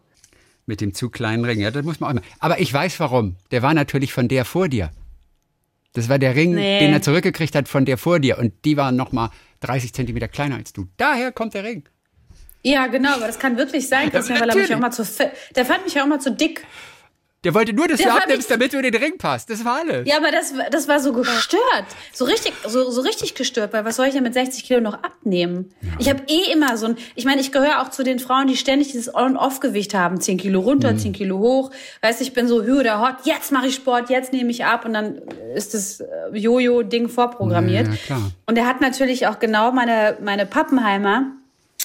Mit dem zu kleinen Ring. Ja, das muss man auch immer. Aber ich weiß warum. Der war natürlich von der vor dir. Das war der Ring, Nee. den er zurückgekriegt hat von der vor dir. Und die waren noch mal 30 Zentimeter kleiner als du. Daher kommt der Ring. Ja, genau, aber das kann wirklich sein, Christian, weil er mich auch mal zu Der fand mich auch mal zu dick. Der wollte nur, dass Der du abnimmst, nicht- damit du in den Ring passt. Das war alles. Ja, aber das, das war so gestört. So richtig, so, so richtig gestört, weil was soll ich denn mit 60 Kilo noch abnehmen? Ich habe eh immer so ein, ich meine, ich gehöre auch zu den Frauen, die ständig dieses On-Off-Gewicht haben. 10 Kilo Mhm. runter, 10 Kilo hoch. Weißt ich bin so hü oder hot, jetzt mache ich Sport, jetzt nehme ich ab und dann ist das äh, Jojo-Ding vorprogrammiert. Ja, ja, klar. Und er hat natürlich auch genau meine, meine Pappenheimer,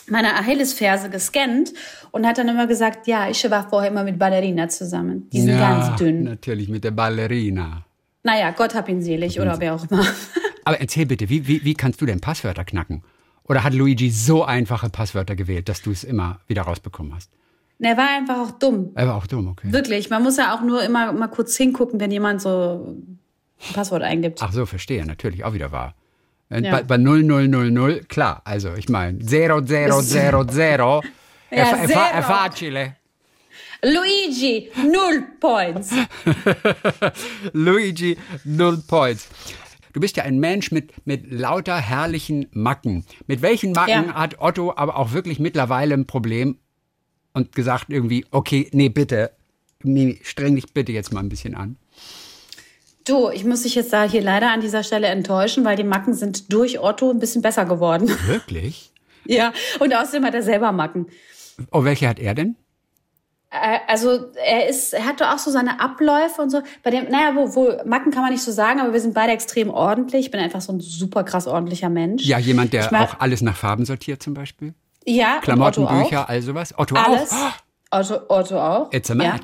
meine Achillesferse gescannt und hat dann immer gesagt, ja, ich war vorher immer mit Ballerina zusammen. Die sind ja, ganz dünn. Natürlich, mit der Ballerina. Naja, Gott hab ihn selig oder wer auch immer. Aber erzähl bitte, wie, wie, wie kannst du denn Passwörter knacken? Oder hat Luigi so einfache Passwörter gewählt, dass du es immer wieder rausbekommen hast? Er war einfach auch dumm. Er war auch dumm, okay. Wirklich. Man muss ja auch nur immer mal kurz hingucken, wenn jemand so ein Passwort eingibt. Ach so, verstehe, natürlich, auch wieder wahr. Äh, Ja. Bei, bei 0000, klar, also ich meine, 0000, Ja, è, fa- è, facile. Luigi, null points. Luigi, null points. Du bist ja ein Mensch mit, mit lauter herrlichen Macken. Mit welchen Macken Ja. hat Otto aber auch wirklich mittlerweile ein Problem und gesagt irgendwie, okay, nee, bitte, streng dich bitte jetzt mal ein bisschen an. Du, ich muss dich jetzt da hier leider an dieser Stelle enttäuschen, weil die Macken sind durch Otto ein bisschen besser geworden. Wirklich? ja, und außerdem hat er selber Macken. Oh, welche hat er denn? Äh, Also er ist, er hat doch auch so seine Abläufe und so. Bei dem, naja, wo, wo Macken kann man nicht so sagen, aber wir sind beide extrem ordentlich. Ich bin einfach so ein super krass ordentlicher Mensch. Ja, jemand, der mag- auch alles nach Farben sortiert zum Beispiel? Ja, Klamotten. Bücher, all sowas. Otto Alles. auch. Otto, Otto auch. It's a Ja.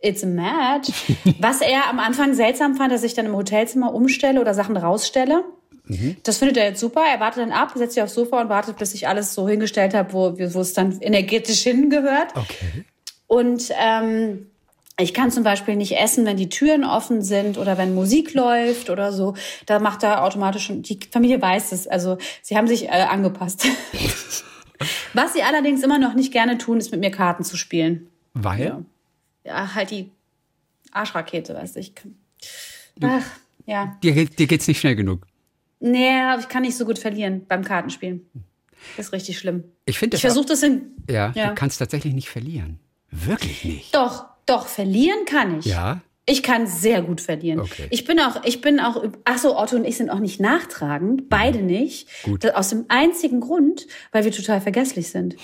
It's a match. Was er am Anfang seltsam fand, dass ich dann im Hotelzimmer umstelle oder Sachen rausstelle. Mhm. Das findet er jetzt super. Er wartet dann ab, setzt sich aufs Sofa und wartet, bis ich alles so hingestellt habe, wo, wo es dann energetisch hingehört. Okay. Und ähm, ich kann zum Beispiel nicht essen, wenn die Türen offen sind oder wenn Musik läuft oder so. Da macht er automatisch schon, die Familie weiß es. Also sie haben sich äh, angepasst. Was sie allerdings immer noch nicht gerne tun, ist mit mir Karten zu spielen. Weil? Ja. Ja, halt die Arschrakete, weißt du. Ich kann, ach, ja. Dir, geht- dir geht's nicht schnell genug. Nee, aber ich kann nicht so gut verlieren beim Kartenspielen. Das ist richtig schlimm. Ich finde Ich das. versuche das in. ja, ja. du kannst tatsächlich nicht verlieren. Wirklich nicht. Doch, doch, verlieren kann ich. Ja. Ich kann sehr gut verlieren. Okay. Ich bin auch, ich bin auch, ach so, Otto und ich sind auch nicht nachtragend, beide nicht. Gut. Aus dem einzigen Grund, weil wir total vergesslich sind.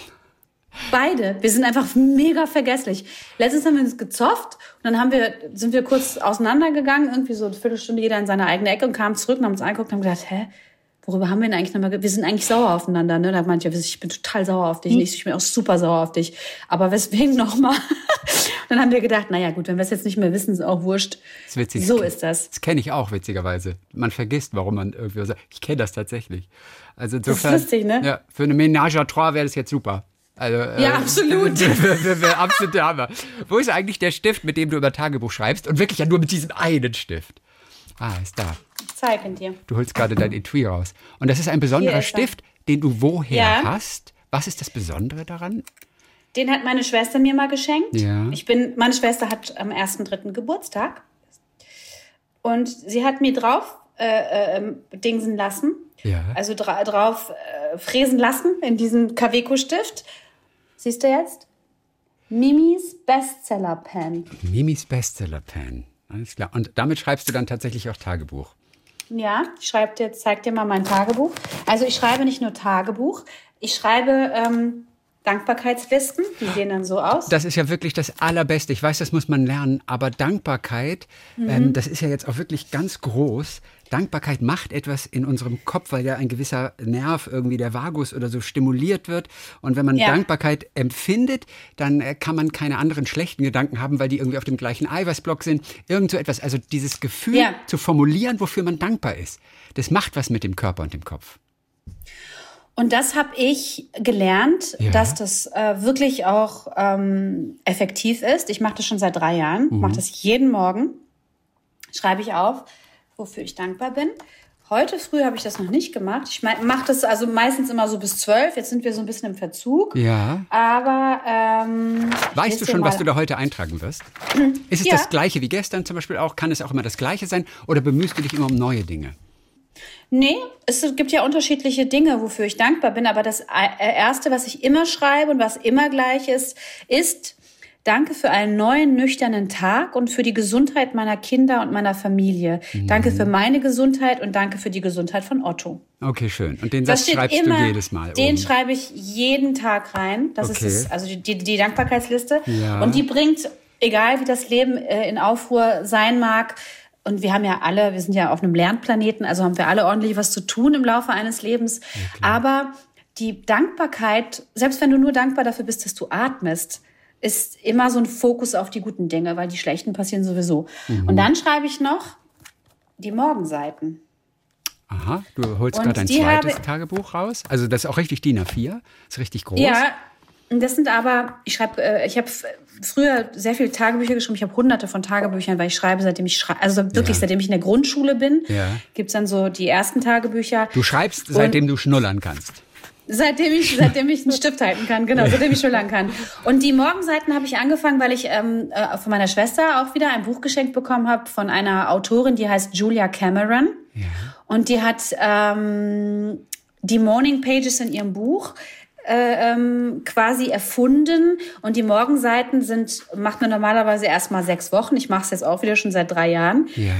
Beide. Wir sind einfach mega vergesslich. Letztens haben wir uns gezofft und dann haben wir, sind wir kurz auseinandergegangen, irgendwie so eine Viertelstunde jeder in seine eigene Ecke und kamen zurück und haben uns angeguckt und haben gedacht, hä? Worüber haben wir denn eigentlich nochmal? Wir sind eigentlich sauer aufeinander, ne? Da meinte ich, ich bin total sauer auf dich. Hm. Ich bin auch super sauer auf dich. Aber weswegen nochmal? dann haben wir gedacht, naja, gut, wenn wir es jetzt nicht mehr wissen, ist auch wurscht. Das ist witzig. So ist das. Das kenne ich auch, witzigerweise. Man vergisst, warum man irgendwie so. Ich kenne das tatsächlich. Also insofern. lustig, ne? Ja, für eine Ménage à trois wäre das jetzt super. Also, Ja, absolut. Wäre wär, wär absolut der Hammer. Wo ist eigentlich der Stift, mit dem du über Tagebuch schreibst? Und wirklich ja nur mit diesem einen Stift. Ah, ist da. Ich zeige ihn dir. Du holst gerade dein Etui raus. Und das ist ein besonderer ist. Stift, den du woher Ja. hast. Was ist das Besondere daran? Den hat meine Schwester mir mal geschenkt. Ja. Ich bin, meine Schwester hat am 1.3. Geburtstag. Und sie hat mir drauf äh, äh, dingsen lassen. Ja. Also dra drauf äh, fräsen lassen in diesem Kaweco-Stift. Siehst du jetzt? Mimis Bestseller-Pen. Mimis Bestseller-Pen. Alles klar. Und damit schreibst du dann tatsächlich auch Tagebuch. Ja, ich schreibe dir, zeig dir mal mein Tagebuch. Also ich schreibe nicht nur Tagebuch, ich schreibe ähm, Dankbarkeitslisten, die sehen dann so aus. Das ist ja wirklich das Allerbeste. Ich weiß, das muss man lernen, aber Dankbarkeit, Mhm. ähm, das ist ja jetzt auch wirklich ganz groß. Dankbarkeit macht etwas in unserem Kopf, weil ja ein gewisser Nerv, irgendwie der Vagus oder so, stimuliert wird. Und wenn man Ja. Dankbarkeit empfindet, dann äh, kann man keine anderen schlechten Gedanken haben, weil die irgendwie auf dem gleichen Eiweißblock sind. Irgend so etwas. Also dieses Gefühl Ja. zu formulieren, wofür man dankbar ist, das macht was mit dem Körper und dem Kopf. Und das habe ich gelernt, Ja. dass das äh, wirklich auch ähm, effektiv ist. Ich mache das schon seit drei Jahren, Mhm. mache das jeden Morgen, schreibe ich auf, wofür ich dankbar bin. Heute früh habe ich das noch nicht gemacht. Ich mache das also meistens immer so bis zwölf. Jetzt sind wir so ein bisschen im Verzug. Ja. Aber ähm, Weißt du schon, was du da heute eintragen wirst? Ist es Ja. das gleiche wie gestern zum Beispiel auch? Kann es auch immer das gleiche sein? Oder bemühst du dich immer um neue Dinge? Nee, es gibt ja unterschiedliche Dinge, wofür ich dankbar bin. Aber das äh, Erste, was ich immer schreibe und was immer gleich ist, ist Danke für einen neuen, nüchternen Tag und für die Gesundheit meiner Kinder und meiner Familie. Danke Mhm. für meine Gesundheit und danke für die Gesundheit von Otto. Okay, schön. Und den Das Satz schreibst immer, du jedes Mal. Den oben. schreibe ich jeden Tag rein. Das Okay. ist es, also die, die, die Dankbarkeitsliste. Ja. Und die bringt, egal wie das Leben äh, in Aufruhr sein mag, und wir haben ja alle, wir sind ja auf einem Lernplaneten, also haben wir alle ordentlich was zu tun im Laufe eines Lebens. Aber die Dankbarkeit, selbst wenn du nur dankbar dafür bist, dass du atmest, ist immer so ein Fokus auf die guten Dinge, weil die schlechten passieren sowieso. Mhm. Und dann schreibe ich noch die Morgenseiten. Aha, du holst gerade ein zweites Tagebuch raus. Also das ist auch richtig DIN A4. Ist richtig groß. Ja, das sind aber, ich schreibe, äh, ich habe früher sehr viele Tagebücher geschrieben. Ich habe hunderte von Tagebüchern, weil ich schreibe, seitdem ich schreibe, also wirklich Ja. seitdem ich in der Grundschule bin, Ja. gibt's dann so die ersten Tagebücher. Du schreibst, seitdem du schnullern kannst. Seitdem ich, seitdem ich einen Stift halten kann, genau, seitdem ich schon lang kann. Und die Morgenseiten habe ich angefangen, weil ich ähm, äh, von meiner Schwester auch wieder ein Buch geschenkt bekommen habe von einer Autorin, die heißt Julia Cameron. Ja. Und die hat ähm, die Morning Pages in ihrem Buch äh, ähm, quasi erfunden. Und die Morgenseiten sind, macht man normalerweise erst mal sechs Wochen. Ich mache es jetzt auch wieder schon seit drei Jahren. Ja.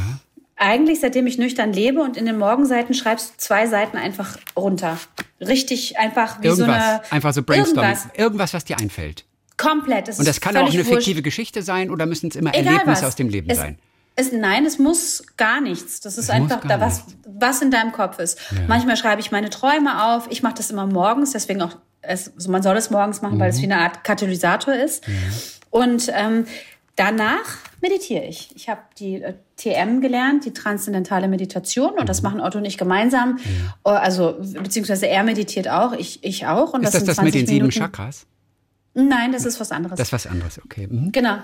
Eigentlich, seitdem ich nüchtern lebe und in den Morgenseiten schreibst du zwei Seiten einfach runter. Richtig einfach wie Irgendwas. so eine. Einfach so brainstorming. Irgendwas. Irgendwas, was dir einfällt. Komplett. Das Und das kann auch eine wurscht. fiktive Geschichte sein oder müssen es immer Egal Erlebnisse was. aus dem Leben es, sein? Es, nein, es muss gar nichts. Das ist Es einfach da, was, was in deinem Kopf ist. Manchmal schreibe ich meine Träume auf. Ich mache das immer morgens, deswegen auch es, also man soll es morgens machen, weil es wie eine Art Katalysator ist. Und ähm, danach meditiere ich. Ich habe die äh, TM gelernt, die transzendentale Meditation, und das machen Otto und ich gemeinsam. Äh, Also beziehungsweise er meditiert auch, ich, ich auch. Und Ist das sind das mit den 20 sieben Minuten. Chakras? Nein, das ist was anderes. Das ist was anderes, okay. Mhm. Genau.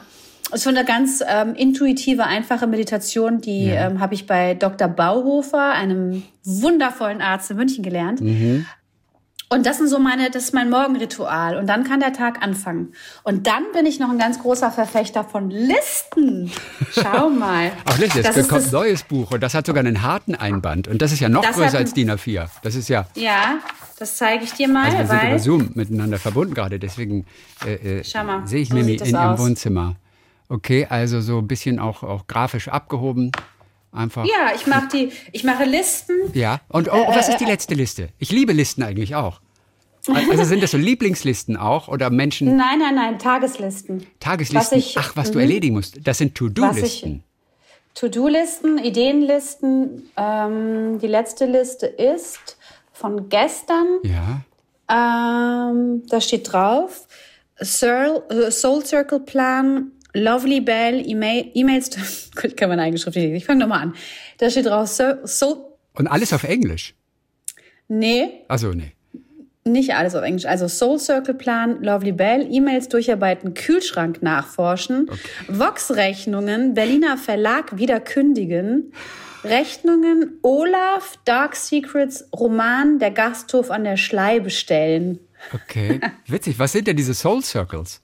Es ist so eine ganz ähm, intuitive, einfache Meditation, die Ja. ähm, habe ich bei Dr. Bauhofer, einem wundervollen Arzt in München gelernt. Mhm. Und das sind so meine, das ist mein Morgenritual. Und dann kann der Tag anfangen. Und dann bin ich noch ein ganz großer Verfechter von Listen. Schau mal. Ach, Liste, Das es ist kommt ein neues Buch und das hat sogar einen harten Einband. Und das ist ja noch größer hat als DIN A4. Das ist ja, Ja, das zeige ich dir mal, also wir sind über Zoom miteinander verbunden gerade, deswegen äh, äh, Schau mal, sehe ich so Mimi in ihrem aus. Wohnzimmer. Okay, also so ein bisschen auch, auch grafisch abgehoben. Einfach. ja, ich mache die, ich mache Listen. Ja, und Äh, oh, was ist die letzte Liste? Ich liebe Listen eigentlich auch. Also sind das so Lieblingslisten auch oder Menschen Nein, nein, nein, Tageslisten. Tageslisten? Was ich- Ach, was du mhm. erledigen musst. Das sind To-Do-Listen. To-Do-Listen, Ideenlisten. Ähm, die letzte Liste ist von gestern. Ja. Ähm, da steht drauf: äh, Soul Circle Plan, Lovely Bell, E-Mail, E-Mails. Gut, kann man eingeschrieben. Ich fange nochmal an. Da steht drauf: Soul, Soul. Und alles auf Englisch. Nee, Also nee. nicht alles auf Englisch. Also Soul Circle Plan, Lovely Bell, E-Mails durcharbeiten, Kühlschrank nachforschen, Vox-Rechnungen, Berliner Verlag wieder kündigen, Rechnungen, Olaf, Dark Secrets, Roman, der Gasthof an der Schlei bestellen. Okay. Witzig. Was sind denn diese Soul Circles?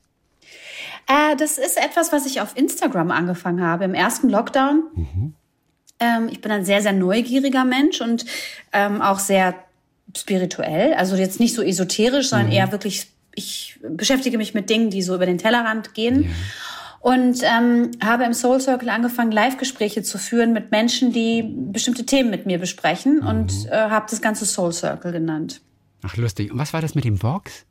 Äh, das ist etwas, was ich auf Instagram angefangen habe im ersten Lockdown. Ähm, ich bin ein sehr, sehr neugieriger Mensch und ähm, auch sehr spirituell. Also jetzt nicht so esoterisch, sondern eher wirklich, ich beschäftige mich mit Dingen, die so über den Tellerrand gehen. Und ähm, habe im Soul Circle angefangen, Live-Gespräche zu führen mit Menschen, die bestimmte Themen mit mir besprechen und äh, habe das Ganze Soul Circle genannt. Ach, lustig. Und was war das mit dem Vox?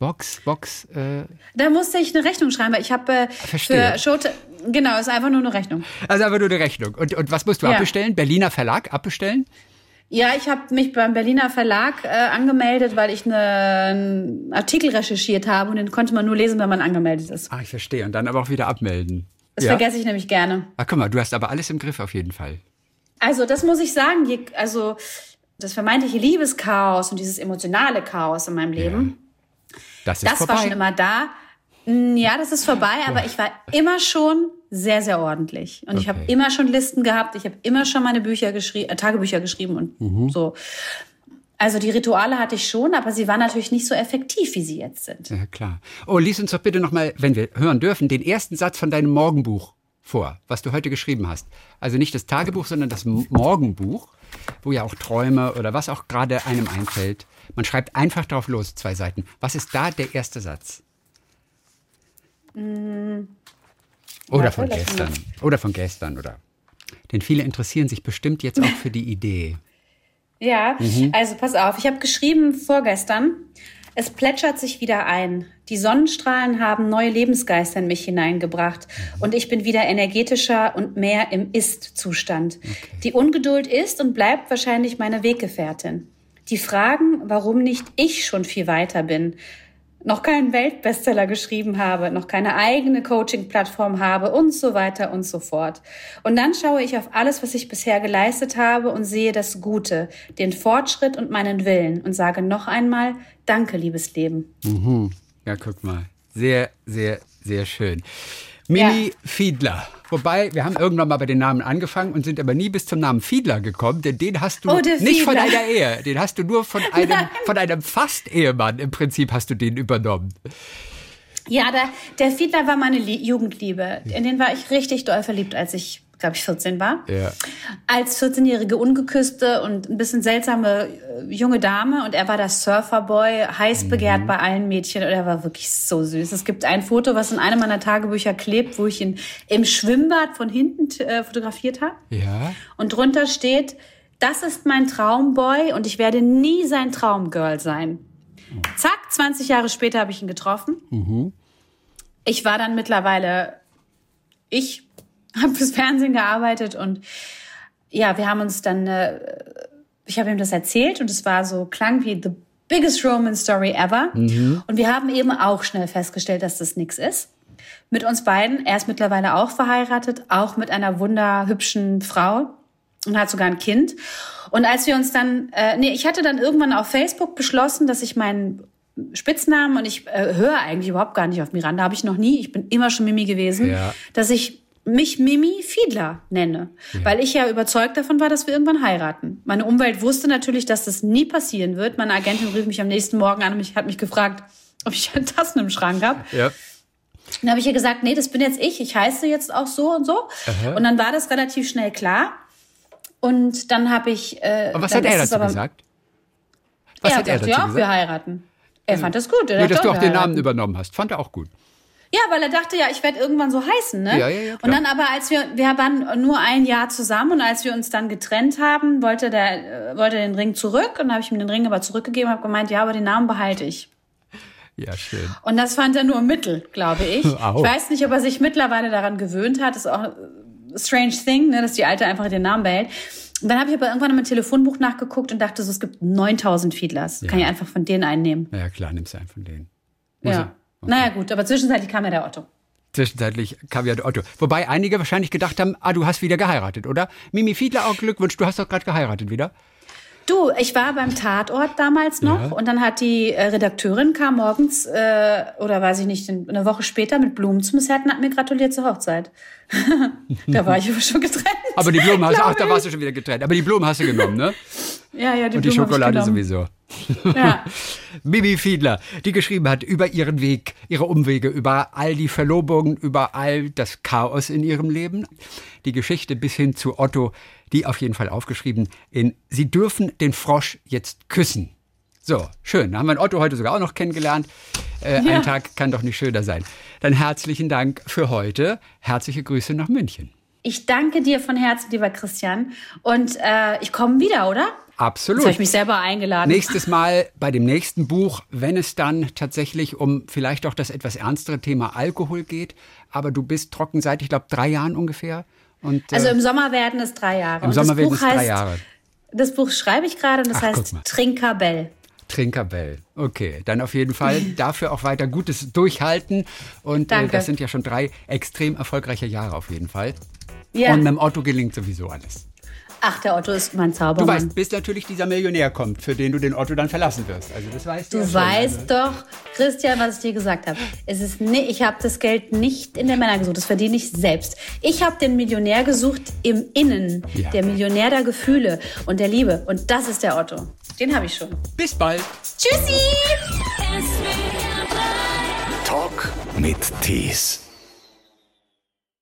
Vox, Vox, äh, Da musste ich eine Rechnung schreiben, weil ich habe äh, für Schote, genau, ist einfach nur eine Rechnung. also aber nur eine Rechnung. Und, und was musst du Ja. abbestellen? Berliner Verlag abbestellen? Ja, ich habe mich beim Berliner Verlag äh, angemeldet, weil ich eine, einen Artikel recherchiert habe und den konnte man nur lesen, wenn man angemeldet ist. Ah, ich verstehe. Und dann aber auch wieder abmelden. Das ja. vergesse ich nämlich gerne. Ah, guck mal, du hast aber alles im Griff auf jeden Fall. Also das muss ich sagen, je, also das vermeintliche Liebeschaos und dieses emotionale Chaos in meinem Leben, Das ist das vorbei. war schon immer da. Ja, das ist vorbei, aber ich war immer schon sehr, sehr ordentlich. Und ich habe Okay. immer schon Listen gehabt, ich habe immer schon meine Bücher geschrieben, äh, Tagebücher geschrieben und Mhm. so. Also die Rituale hatte ich schon, aber sie waren natürlich nicht so effektiv, wie sie jetzt sind. Ja, klar. Oh, lies uns doch bitte nochmal, wenn wir hören dürfen, den ersten Satz von deinem Morgenbuch vor, was du heute geschrieben hast. Also nicht das Tagebuch, sondern das Morgenbuch, wo ja auch Träume oder was auch gerade einem einfällt. Man schreibt einfach drauf los, zwei Seiten. Was ist da der erste Satz? Oder Warte, von gestern. Oder von gestern, oder? Denn viele interessieren sich bestimmt jetzt auch für die Idee. Ja, Mhm. also pass auf, ich habe geschrieben vorgestern, es plätschert sich wieder ein. Die Sonnenstrahlen haben neue Lebensgeister in mich hineingebracht Mhm. und ich bin wieder energetischer und mehr im Ist-Zustand. Die Ungeduld ist und bleibt wahrscheinlich meine Weggefährtin. Die Fragen, warum nicht ich schon viel weiter bin, noch keinen Weltbestseller geschrieben habe, noch keine eigene Coaching-Plattform habe und so weiter und so fort. Und dann schaue ich auf alles, was ich bisher geleistet habe und sehe das Gute, den Fortschritt und meinen Willen und sage noch einmal, danke, liebes Leben. Ja, guck mal. Sehr, sehr, sehr schön. Mimi Ja. Fiedler. Wobei, wir haben irgendwann mal bei den Namen angefangen und sind aber nie bis zum Namen Fiedler gekommen, denn den hast du Oh, nicht von einer Ehe. Den hast du nur von einem, von einem Fast-Ehemann. Im Prinzip hast du den übernommen. Ja, der, der Fiedler war meine Lie Jugendliebe. In den war ich richtig doll verliebt, als ich, glaube ich, 14 war. Ja. Als 14-jährige ungeküsste und ein bisschen seltsame äh, junge Dame. Und er war der Surferboy, heiß begehrt bei allen Mädchen. Und er war wirklich so süß. Es gibt ein Foto, was in einem meiner Tagebücher klebt, wo ich ihn im Schwimmbad von hinten äh, fotografiert habe. Ja. Und drunter steht, das ist mein Traumboy und ich werde nie sein Traumgirl sein. Zack, 20 Jahre später habe ich ihn getroffen. Ich war dann mittlerweile, ich habe fürs Fernsehen gearbeitet und ja, wir haben uns dann, äh, ich habe ihm das erzählt und es war so, klang wie The biggest romance story ever. Und wir haben eben auch schnell festgestellt, dass das nix ist. Mit uns beiden. Er ist mittlerweile auch verheiratet, auch mit einer wunderhübschen Frau und hat sogar ein Kind. Und als wir uns dann, äh, nee, ich hatte dann irgendwann auf Facebook beschlossen, dass ich meinen Spitznamen und ich äh, höre eigentlich überhaupt gar nicht auf Miranda, habe ich noch nie. Ich bin immer schon Mimi gewesen, Ja. dass ich mich Mimi Fiedler nenne, weil ich ja überzeugt davon war, dass wir irgendwann heiraten. Meine Umwelt wusste natürlich, dass das nie passieren wird. Meine Agentin rief mich am nächsten Morgen an und hat mich gefragt, ob ich Tassen im Schrank habe. Ja. Dann habe ich ihr gesagt, nee, das bin jetzt ich. Ich heiße jetzt auch so und so. Und dann war das relativ schnell klar. Und dann habe ich. Äh, Und was hat er dazu aber- gesagt? Was er hat er dazu ja, wir gesagt? heiraten. Er fand das gut. Er dachte, dass du auch wir den Namen übernommen hast. Fand er auch gut. Ja, weil er dachte, ja, ich werde irgendwann so heißen, ne? Ja, ja, ja, klar. Und dann aber, als wir, wir waren nur ein Jahr zusammen und als wir uns dann getrennt haben, wollte der, äh, wollte er den Ring zurück und dann habe ich ihm den Ring aber zurückgegeben und habe gemeint, ja, aber den Namen behalte ich. Ja, schön. Und das fand er nur Mittel, glaube ich. Au. Ich weiß nicht, ob er sich mittlerweile daran gewöhnt hat. Das ist auch ein strange thing, ne, dass die Alte einfach den Namen behält. Und dann habe ich aber irgendwann im Telefonbuch nachgeguckt und dachte so, es gibt 9000 Fiedlers. Kann ich einfach von denen einen nehmen. Na ja, klar, nimmst du einen von denen. Muss Ja. Er. Naja, gut, aber zwischenzeitlich kam ja der Otto. Zwischenzeitlich kam ja der Otto. Wobei einige wahrscheinlich gedacht haben, ah, du hast wieder geheiratet, oder? Mimi Fiedler, auch Glückwunsch, du hast doch gerade geheiratet wieder. Du, ich war beim Tatort damals noch Ja. und dann hat die äh, Redakteurin kam morgens äh, oder weiß ich nicht eine Woche später mit Blumen zum Set und hat mir gratuliert zur Hochzeit. da war ich aber schon getrennt. Aber die Blumen hast du, ach, da warst du schon wieder getrennt. Aber die Blumen hast du genommen, ne? ja, ja, die Und die Blumen hab ich Schokolade sowieso. Ja. Bibi Fiedler, die geschrieben hat über ihren Weg, ihre Umwege, über all die Verlobungen, über all das Chaos in ihrem Leben. Die Geschichte bis hin zu Otto, die auf jeden Fall aufgeschrieben in Sie dürfen den Frosch jetzt küssen. So, schön. Da haben wir den Otto heute sogar auch noch kennengelernt. Äh, Ja. Ein Tag kann doch nicht schöner sein. Dann herzlichen Dank für heute. Herzliche Grüße nach München. Ich danke dir von Herzen, lieber Christian. Und äh, ich komme wieder, oder? Absolut. Jetzt habe ich mich selber eingeladen. Nächstes Mal bei dem nächsten Buch, wenn es dann tatsächlich um vielleicht auch das etwas ernstere Thema Alkohol geht. Aber du bist trocken seit, ich glaube, drei Jahren ungefähr. Und, Also äh, im Sommer werden es drei Jahre. im Und Sommer das werden Buch es drei heißt, Jahre. Das Buch schreibe ich gerade und das Ach, heißt. Trinkerbell. Trinkerbell. Okay, dann auf jeden Fall dafür auch weiter gutes Durchhalten. Und äh, das sind ja schon drei extrem erfolgreiche Jahre auf jeden Fall. Ja. Und mit dem Otto gelingt sowieso alles. Ach, der Otto ist mein Du Zaubermann. weißt, bis natürlich dieser Millionär kommt, für den du den Otto dann verlassen wirst. Also das weißt du. Du ja schon. weißt Also, doch, Christian, was ich dir gesagt habe. Es ist ni ich habe das Geld nicht in der Männer gesucht, das verdiene ich selbst. Ich habe den Millionär gesucht im Innen, Ja. der Millionär der Gefühle und der Liebe. Und das ist der Otto. Den habe ich schon. bis bald. Tschüssi! Talk mit Tees.